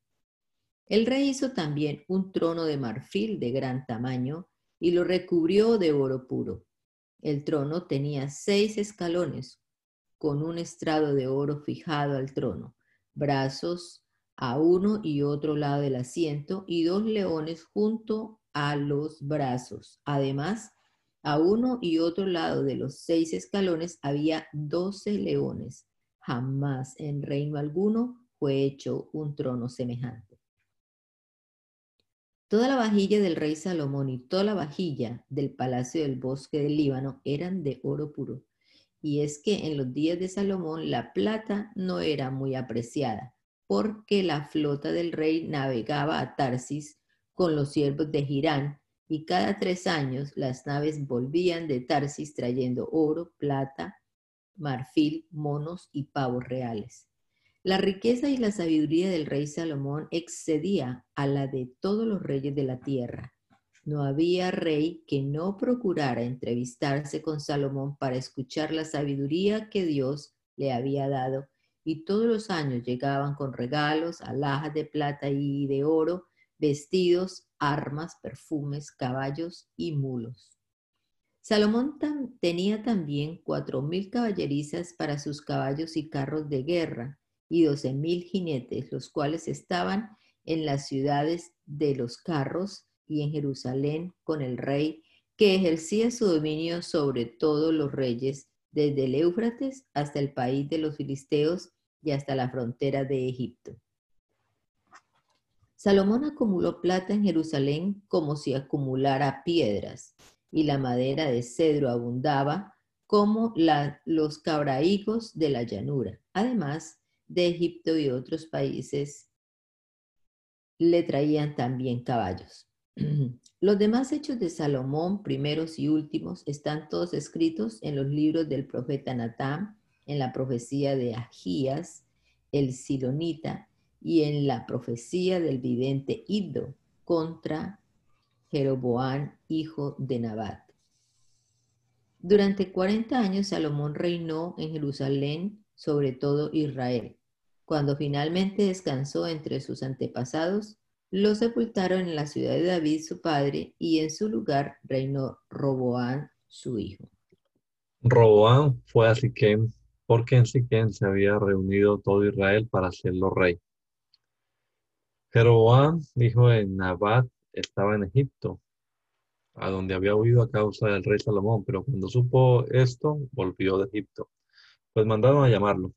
El rey hizo también un trono de marfil de gran tamaño y lo recubrió de oro puro. El trono tenía seis escalones con un estrado de oro fijado al trono, brazos a uno y otro lado del asiento y dos leones junto a los brazos. Además, a uno y otro lado de los seis escalones había doce leones. Jamás en reino alguno fue hecho un trono semejante. Toda la vajilla del rey Salomón y toda la vajilla del palacio del bosque del Líbano eran de oro puro. Y es que en los días de Salomón la plata no era muy apreciada, porque la flota del rey navegaba a Tarsis con los siervos de Girán, y cada tres años las naves volvían de Tarsis trayendo oro, plata, marfil, monos y pavos reales. La riqueza y la sabiduría del rey Salomón excedía a la de todos los reyes de la tierra. No había rey que no procurara entrevistarse con Salomón para escuchar la sabiduría que Dios le había dado, y todos los años llegaban con regalos, alhajas de plata y de oro, vestidos, armas, perfumes, caballos y mulos. Salomón tenía también cuatro mil caballerizas para sus caballos y carros de guerra y doce mil jinetes, los cuales estaban en las ciudades de los carros y en Jerusalén con el rey, que ejercía su dominio sobre todos los reyes, desde el Éufrates hasta el país de los filisteos y hasta la frontera de Egipto. Salomón acumuló plata en Jerusalén como si acumulara piedras, y la madera de cedro abundaba como los cabraigos de la llanura. Además de Egipto y otros países le traían también caballos. Los demás hechos de Salomón, primeros y últimos, están todos escritos en los libros del profeta Natán, en la profecía de Agías, el Silonita, y en la profecía del vidente Iddo contra Jeroboán, hijo de Nabat. Durante 40 años Salomón reinó en Jerusalén sobre todo Israel. Cuando finalmente descansó entre sus antepasados, lo sepultaron en la ciudad de David su padre y en su lugar reinó Roboán su hijo. Roboán fue a Siquem porque en Siquem se había reunido todo Israel para hacerlo rey. Jeroboam, hijo de Nabat, estaba en Egipto, a donde había huido a causa del rey Salomón, pero cuando supo esto, volvió de Egipto. Pues mandaron a llamarlo.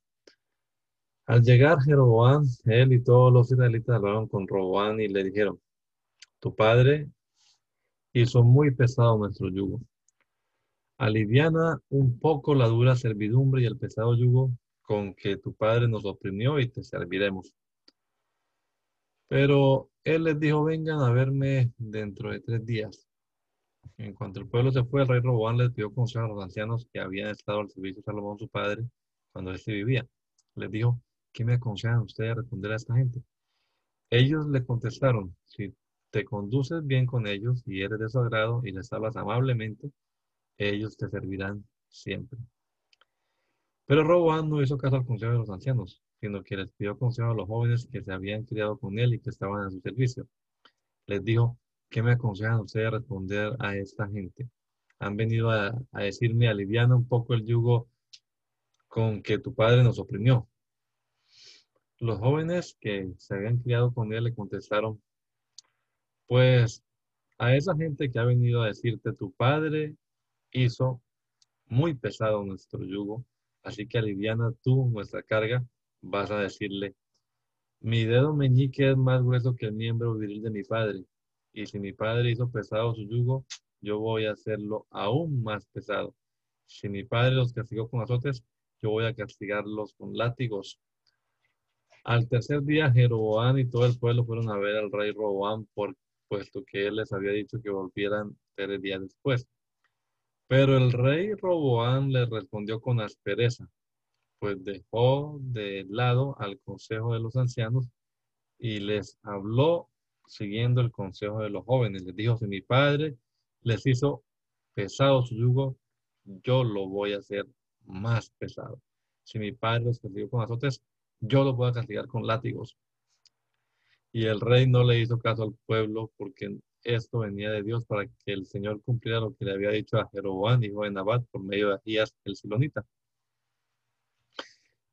Al llegar Jeroboam, él y todos los israelitas hablaron con Roboam y le dijeron, tu padre hizo muy pesado nuestro yugo. Aliviana un poco la dura servidumbre y el pesado yugo con que tu padre nos oprimió y te serviremos. Pero él les dijo, vengan a verme dentro de tres días. En cuanto el pueblo se fue, el rey Roboán les dio consejo a los ancianos que habían estado al servicio de Salomón, su padre, cuando éste vivía. Les dijo, ¿qué me aconsejan ustedes responder a esta gente? Ellos le contestaron, si te conduces bien con ellos y eres de su agrado y les hablas amablemente, ellos te servirán siempre. Pero Roboán no hizo caso al consejo de los ancianos, sino que les pidió consejo a los jóvenes que se habían criado con él y que estaban a su servicio. Les dijo, ¿qué me aconsejan ustedes responder a esta gente? Han venido a, decirme, aliviana un poco el yugo con que tu padre nos oprimió. Los jóvenes que se habían criado con él le contestaron, pues a esa gente que ha venido a decirte, tu padre hizo muy pesado nuestro yugo, así que aliviana tú nuestra carga vas a decirle, mi dedo meñique es más grueso que el miembro viril de mi padre, y si mi padre hizo pesado su yugo, yo voy a hacerlo aún más pesado. Si mi padre los castigó con azotes, yo voy a castigarlos con látigos. Al tercer día, Jeroboam y todo el pueblo fueron a ver al rey Roboam, por, puesto que él les había dicho que volvieran tres días después. Pero el rey Roboam les respondió con aspereza pues dejó de lado al consejo de los ancianos y les habló siguiendo el consejo de los jóvenes. Les dijo, si mi padre les hizo pesado su yugo, yo lo voy a hacer más pesado. Si mi padre los castigó con azotes, yo los voy a castigar con látigos. Y el rey no le hizo caso al pueblo porque esto venía de Dios para que el Señor cumpliera lo que le había dicho a Jeroboam, hijo de Nabat, por medio de Ahías el Silonita.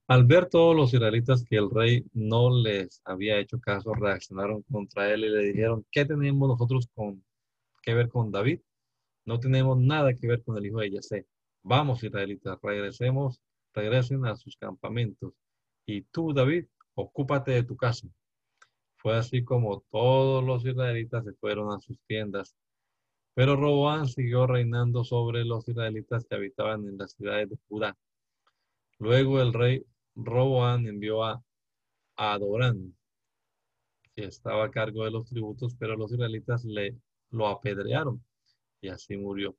Al ver todos los israelitas que el rey no les había hecho caso, reaccionaron contra él y le dijeron, ¿qué tenemos nosotros con, que ver con David? No tenemos nada que ver con el hijo de Yasé. Vamos, israelitas, regresemos, regresen a sus campamentos. Y tú, David, ocúpate de tu casa. Fue así como todos los israelitas se fueron a sus tiendas. Pero Roboán siguió reinando sobre los israelitas que habitaban en las ciudades de Judá. Luego el rey Roboán envió a Adorán, que estaba a cargo de los tributos, pero los israelitas le lo apedrearon y así murió.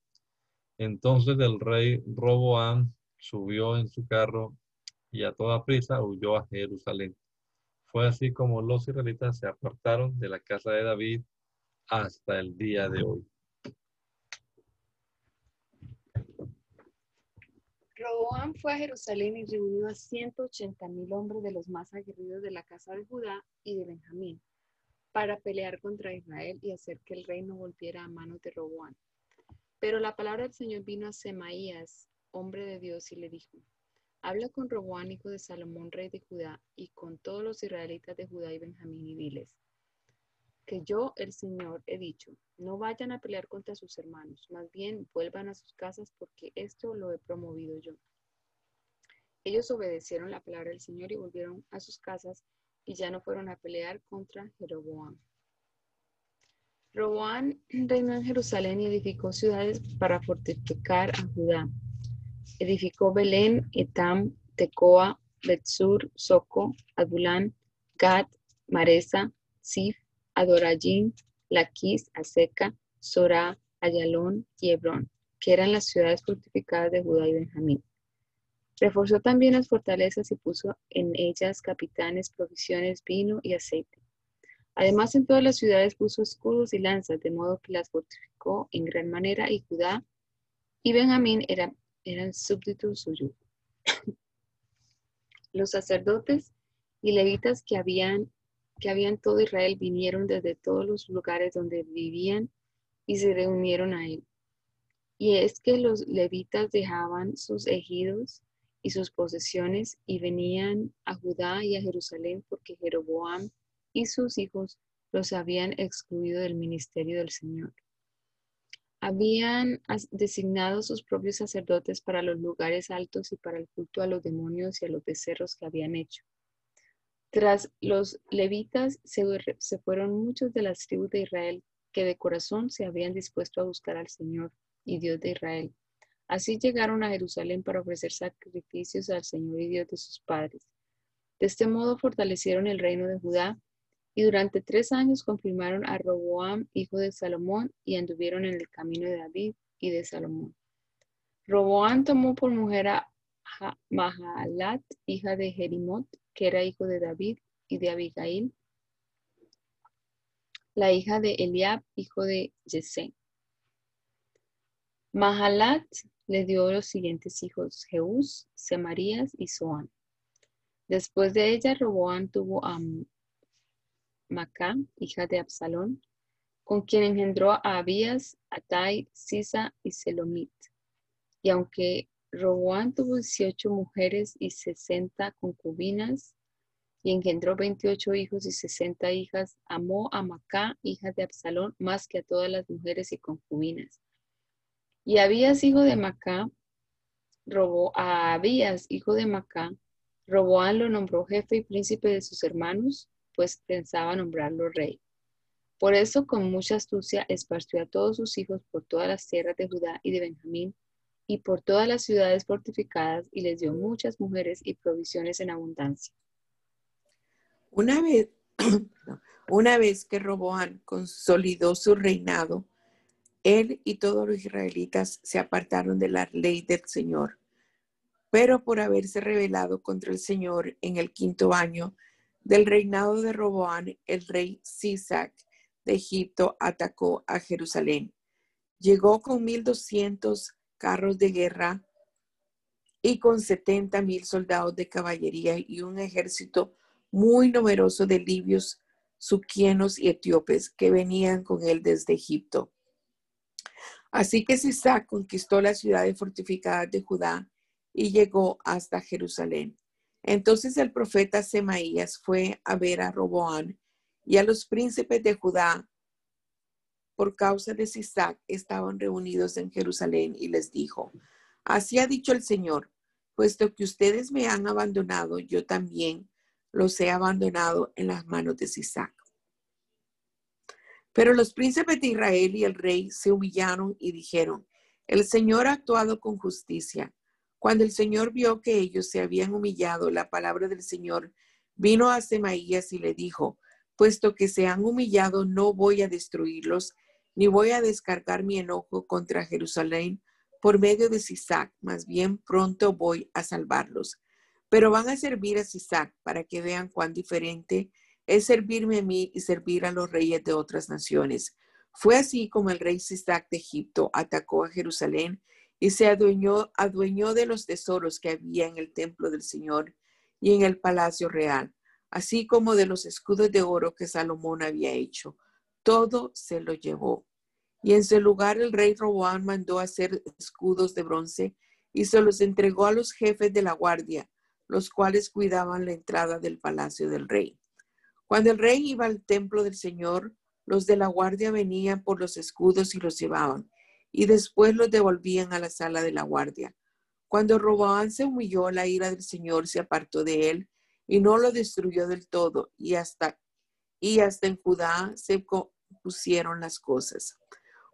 Entonces el rey Roboán subió en su carro y a toda prisa huyó a Jerusalén. Fue así como los israelitas se apartaron de la casa de David hasta el día de hoy. Roboam fue a Jerusalén y reunió a 180 mil hombres de los más aguerridos de la casa de Judá y de Benjamín para pelear contra Israel y hacer que el reino volviera a manos de Roboam. Pero la palabra del Señor vino a Semaías, hombre de Dios, y le dijo, Habla con Roboán, hijo de Salomón, rey de Judá, y con todos los israelitas de Judá y Benjamín, y diles, que yo, el Señor, he dicho, no vayan a pelear contra sus hermanos, más bien vuelvan a sus casas, porque esto lo he promovido yo. Ellos obedecieron la palabra del Señor y volvieron a sus casas, y ya no fueron a pelear contra Jeroboam. Roboán reinó en Jerusalén y edificó ciudades para fortificar a Judá. Edificó Belén, Etam, Tecoa, Betsur, Soco, Adulán, Gad, Maresa, Sif, Adorayim, Laquis, Aseca, Sora, Ayalón y Hebrón, que eran las ciudades fortificadas de Judá y Benjamín. Reforzó también las fortalezas y puso en ellas capitanes, provisiones, vino y aceite. Además, en todas las ciudades puso escudos y lanzas, de modo que las fortificó en gran manera, y Judá y Benjamín eran, eran súbditos suyos. Los sacerdotes y levitas que habían, que habían todo Israel vinieron desde todos los lugares donde vivían y se reunieron a él. Y es que los levitas dejaban sus ejidos y sus posesiones y venían a Judá y a Jerusalén porque Jeroboam y sus hijos los habían excluido del ministerio del Señor. Habían designado sus propios sacerdotes para los lugares altos y para el culto a los demonios y a los becerros que habían hecho. Tras los levitas se, se fueron muchos de las tribus de Israel que de corazón se habían dispuesto a buscar al Señor y Dios de Israel. Así llegaron a Jerusalén para ofrecer sacrificios al Señor y Dios de sus padres. De este modo fortalecieron el reino de Judá y durante tres años confirmaron a Roboam, hijo de Salomón, y anduvieron en el camino de David y de Salomón. Roboam tomó por mujer a Mahalat, hija de Jerimot, que era hijo de David y de Abigail, la hija de Eliab, hijo de Jesse. Mahalat le dio los siguientes hijos, Jeús, Semarías y Soán. Después de ella, Roboam tuvo a Macá, hija de Absalón, con quien engendró a Abías, Atai, Sisa y Selomit. Y aunque Roboán tuvo 18 mujeres y 60 concubinas, y engendró 28 hijos y 60 hijas, amó a Macá, hija de Absalón, más que a todas las mujeres y concubinas. Y Abías, hijo de Macá, robó a Abías, hijo de Macá, Roboán lo nombró jefe y príncipe de sus hermanos, pues pensaba nombrarlo rey. Por eso, con mucha astucia, esparció a todos sus hijos por todas las tierras de Judá y de Benjamín, y por todas las ciudades fortificadas, y les dio muchas mujeres y provisiones en abundancia. Una vez, una vez que Roboán consolidó su reinado, él y todos los israelitas se apartaron de la ley del Señor. Pero por haberse rebelado contra el Señor en el quinto año del reinado de Roboán, el rey Sisac de Egipto atacó a Jerusalén. Llegó con mil doscientos carros de guerra y con setenta mil soldados de caballería y un ejército muy numeroso de libios, suquienos y etíopes que venían con él desde Egipto. Así que Sisac conquistó las ciudades fortificadas de Judá y llegó hasta Jerusalén. Entonces el profeta Semaías fue a ver a Roboán y a los príncipes de Judá por causa de Sisac estaban reunidos en Jerusalén y les dijo, así ha dicho el Señor, puesto que ustedes me han abandonado, yo también los he abandonado en las manos de Sisac. Pero los príncipes de Israel y el rey se humillaron y dijeron, el Señor ha actuado con justicia. Cuando el Señor vio que ellos se habían humillado, la palabra del Señor vino a Semaías y le dijo, puesto que se han humillado, no voy a destruirlos, ni voy a descargar mi enojo contra Jerusalén por medio de Sisac, más bien pronto voy a salvarlos. Pero van a servir a Sisac para que vean cuán diferente es servirme a mí y servir a los reyes de otras naciones. Fue así como el rey Sisac de Egipto atacó a Jerusalén y se adueñó, de los tesoros que había en el templo del Señor y en el palacio real, así como de los escudos de oro que Salomón había hecho. Todo se lo llevó. Y en su lugar el rey Roboán mandó hacer escudos de bronce y se los entregó a los jefes de la guardia, los cuales cuidaban la entrada del palacio del rey. Cuando el rey iba al templo del Señor, los de la guardia venían por los escudos y los llevaban, y después los devolvían a la sala de la guardia. Cuando Roboán se humilló, la ira del Señor se apartó de él y no lo destruyó del todo, y hasta, y hasta en Judá se pusieron las cosas.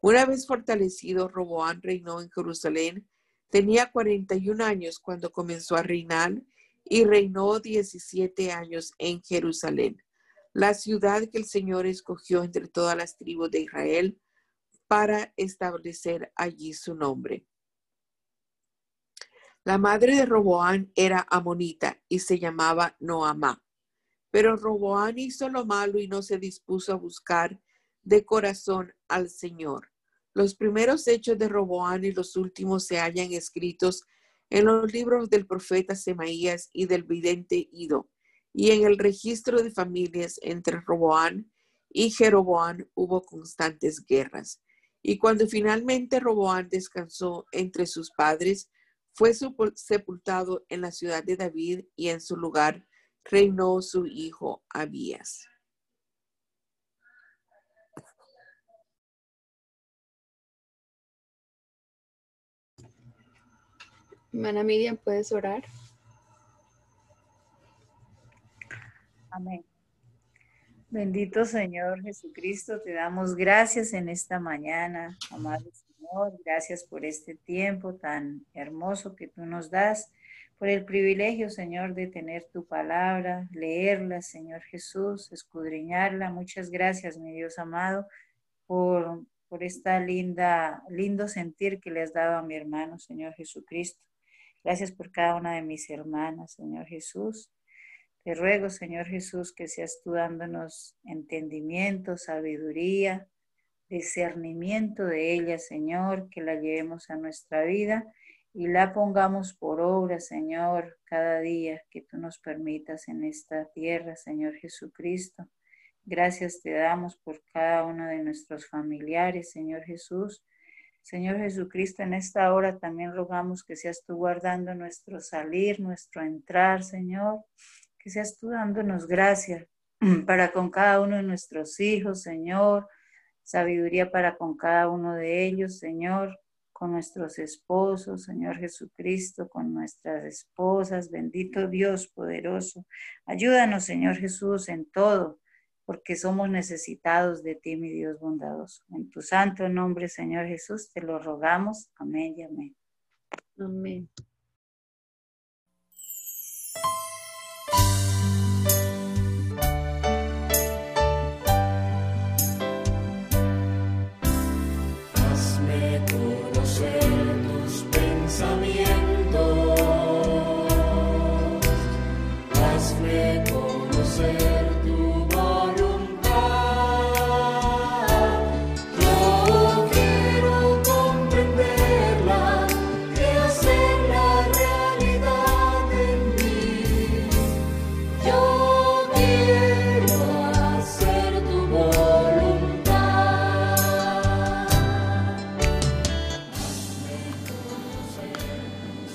Una vez fortalecido, Roboán reinó en Jerusalén. Tenía 41 años cuando comenzó a reinar y reinó 17 años en Jerusalén la ciudad que el Señor escogió entre todas las tribus de Israel para establecer allí su nombre. La madre de Roboán era amonita y se llamaba Noamá. Pero Roboán hizo lo malo y no se dispuso a buscar de corazón al Señor. Los primeros hechos de Roboán y los últimos se hallan escritos en los libros del profeta Semaías y del vidente Ido y en el registro de familias entre Roboán y Jeroboán hubo constantes guerras. Y cuando finalmente Roboán descansó entre sus padres, fue sepultado en la ciudad de David y en su lugar reinó su hijo Abías. Hermana Miriam, ¿puedes orar? Amén. Bendito Señor Jesucristo, te damos gracias en esta mañana, amado Señor. Gracias por este tiempo tan hermoso que tú nos das, por el privilegio, Señor, de tener tu palabra, leerla, Señor Jesús, escudriñarla. Muchas gracias, mi Dios amado, por, por esta linda, lindo sentir que le has dado a mi hermano, Señor Jesucristo. Gracias por cada una de mis hermanas, Señor Jesús. Te ruego, Señor Jesús, que seas tú dándonos entendimiento, sabiduría, discernimiento de ella, Señor, que la llevemos a nuestra vida y la pongamos por obra, Señor, cada día que tú nos permitas en esta tierra, Señor Jesucristo. Gracias te damos por cada uno de nuestros familiares, Señor Jesús. Señor Jesucristo, en esta hora también rogamos que seas tú guardando nuestro salir, nuestro entrar, Señor que seas tú dándonos gracia para con cada uno de nuestros hijos, Señor, sabiduría para con cada uno de ellos, Señor, con nuestros esposos, Señor Jesucristo, con nuestras esposas, bendito Dios poderoso. Ayúdanos, Señor Jesús, en todo, porque somos necesitados de ti, mi Dios bondadoso. En tu santo nombre, Señor Jesús, te lo rogamos. Amén y amén. Amén.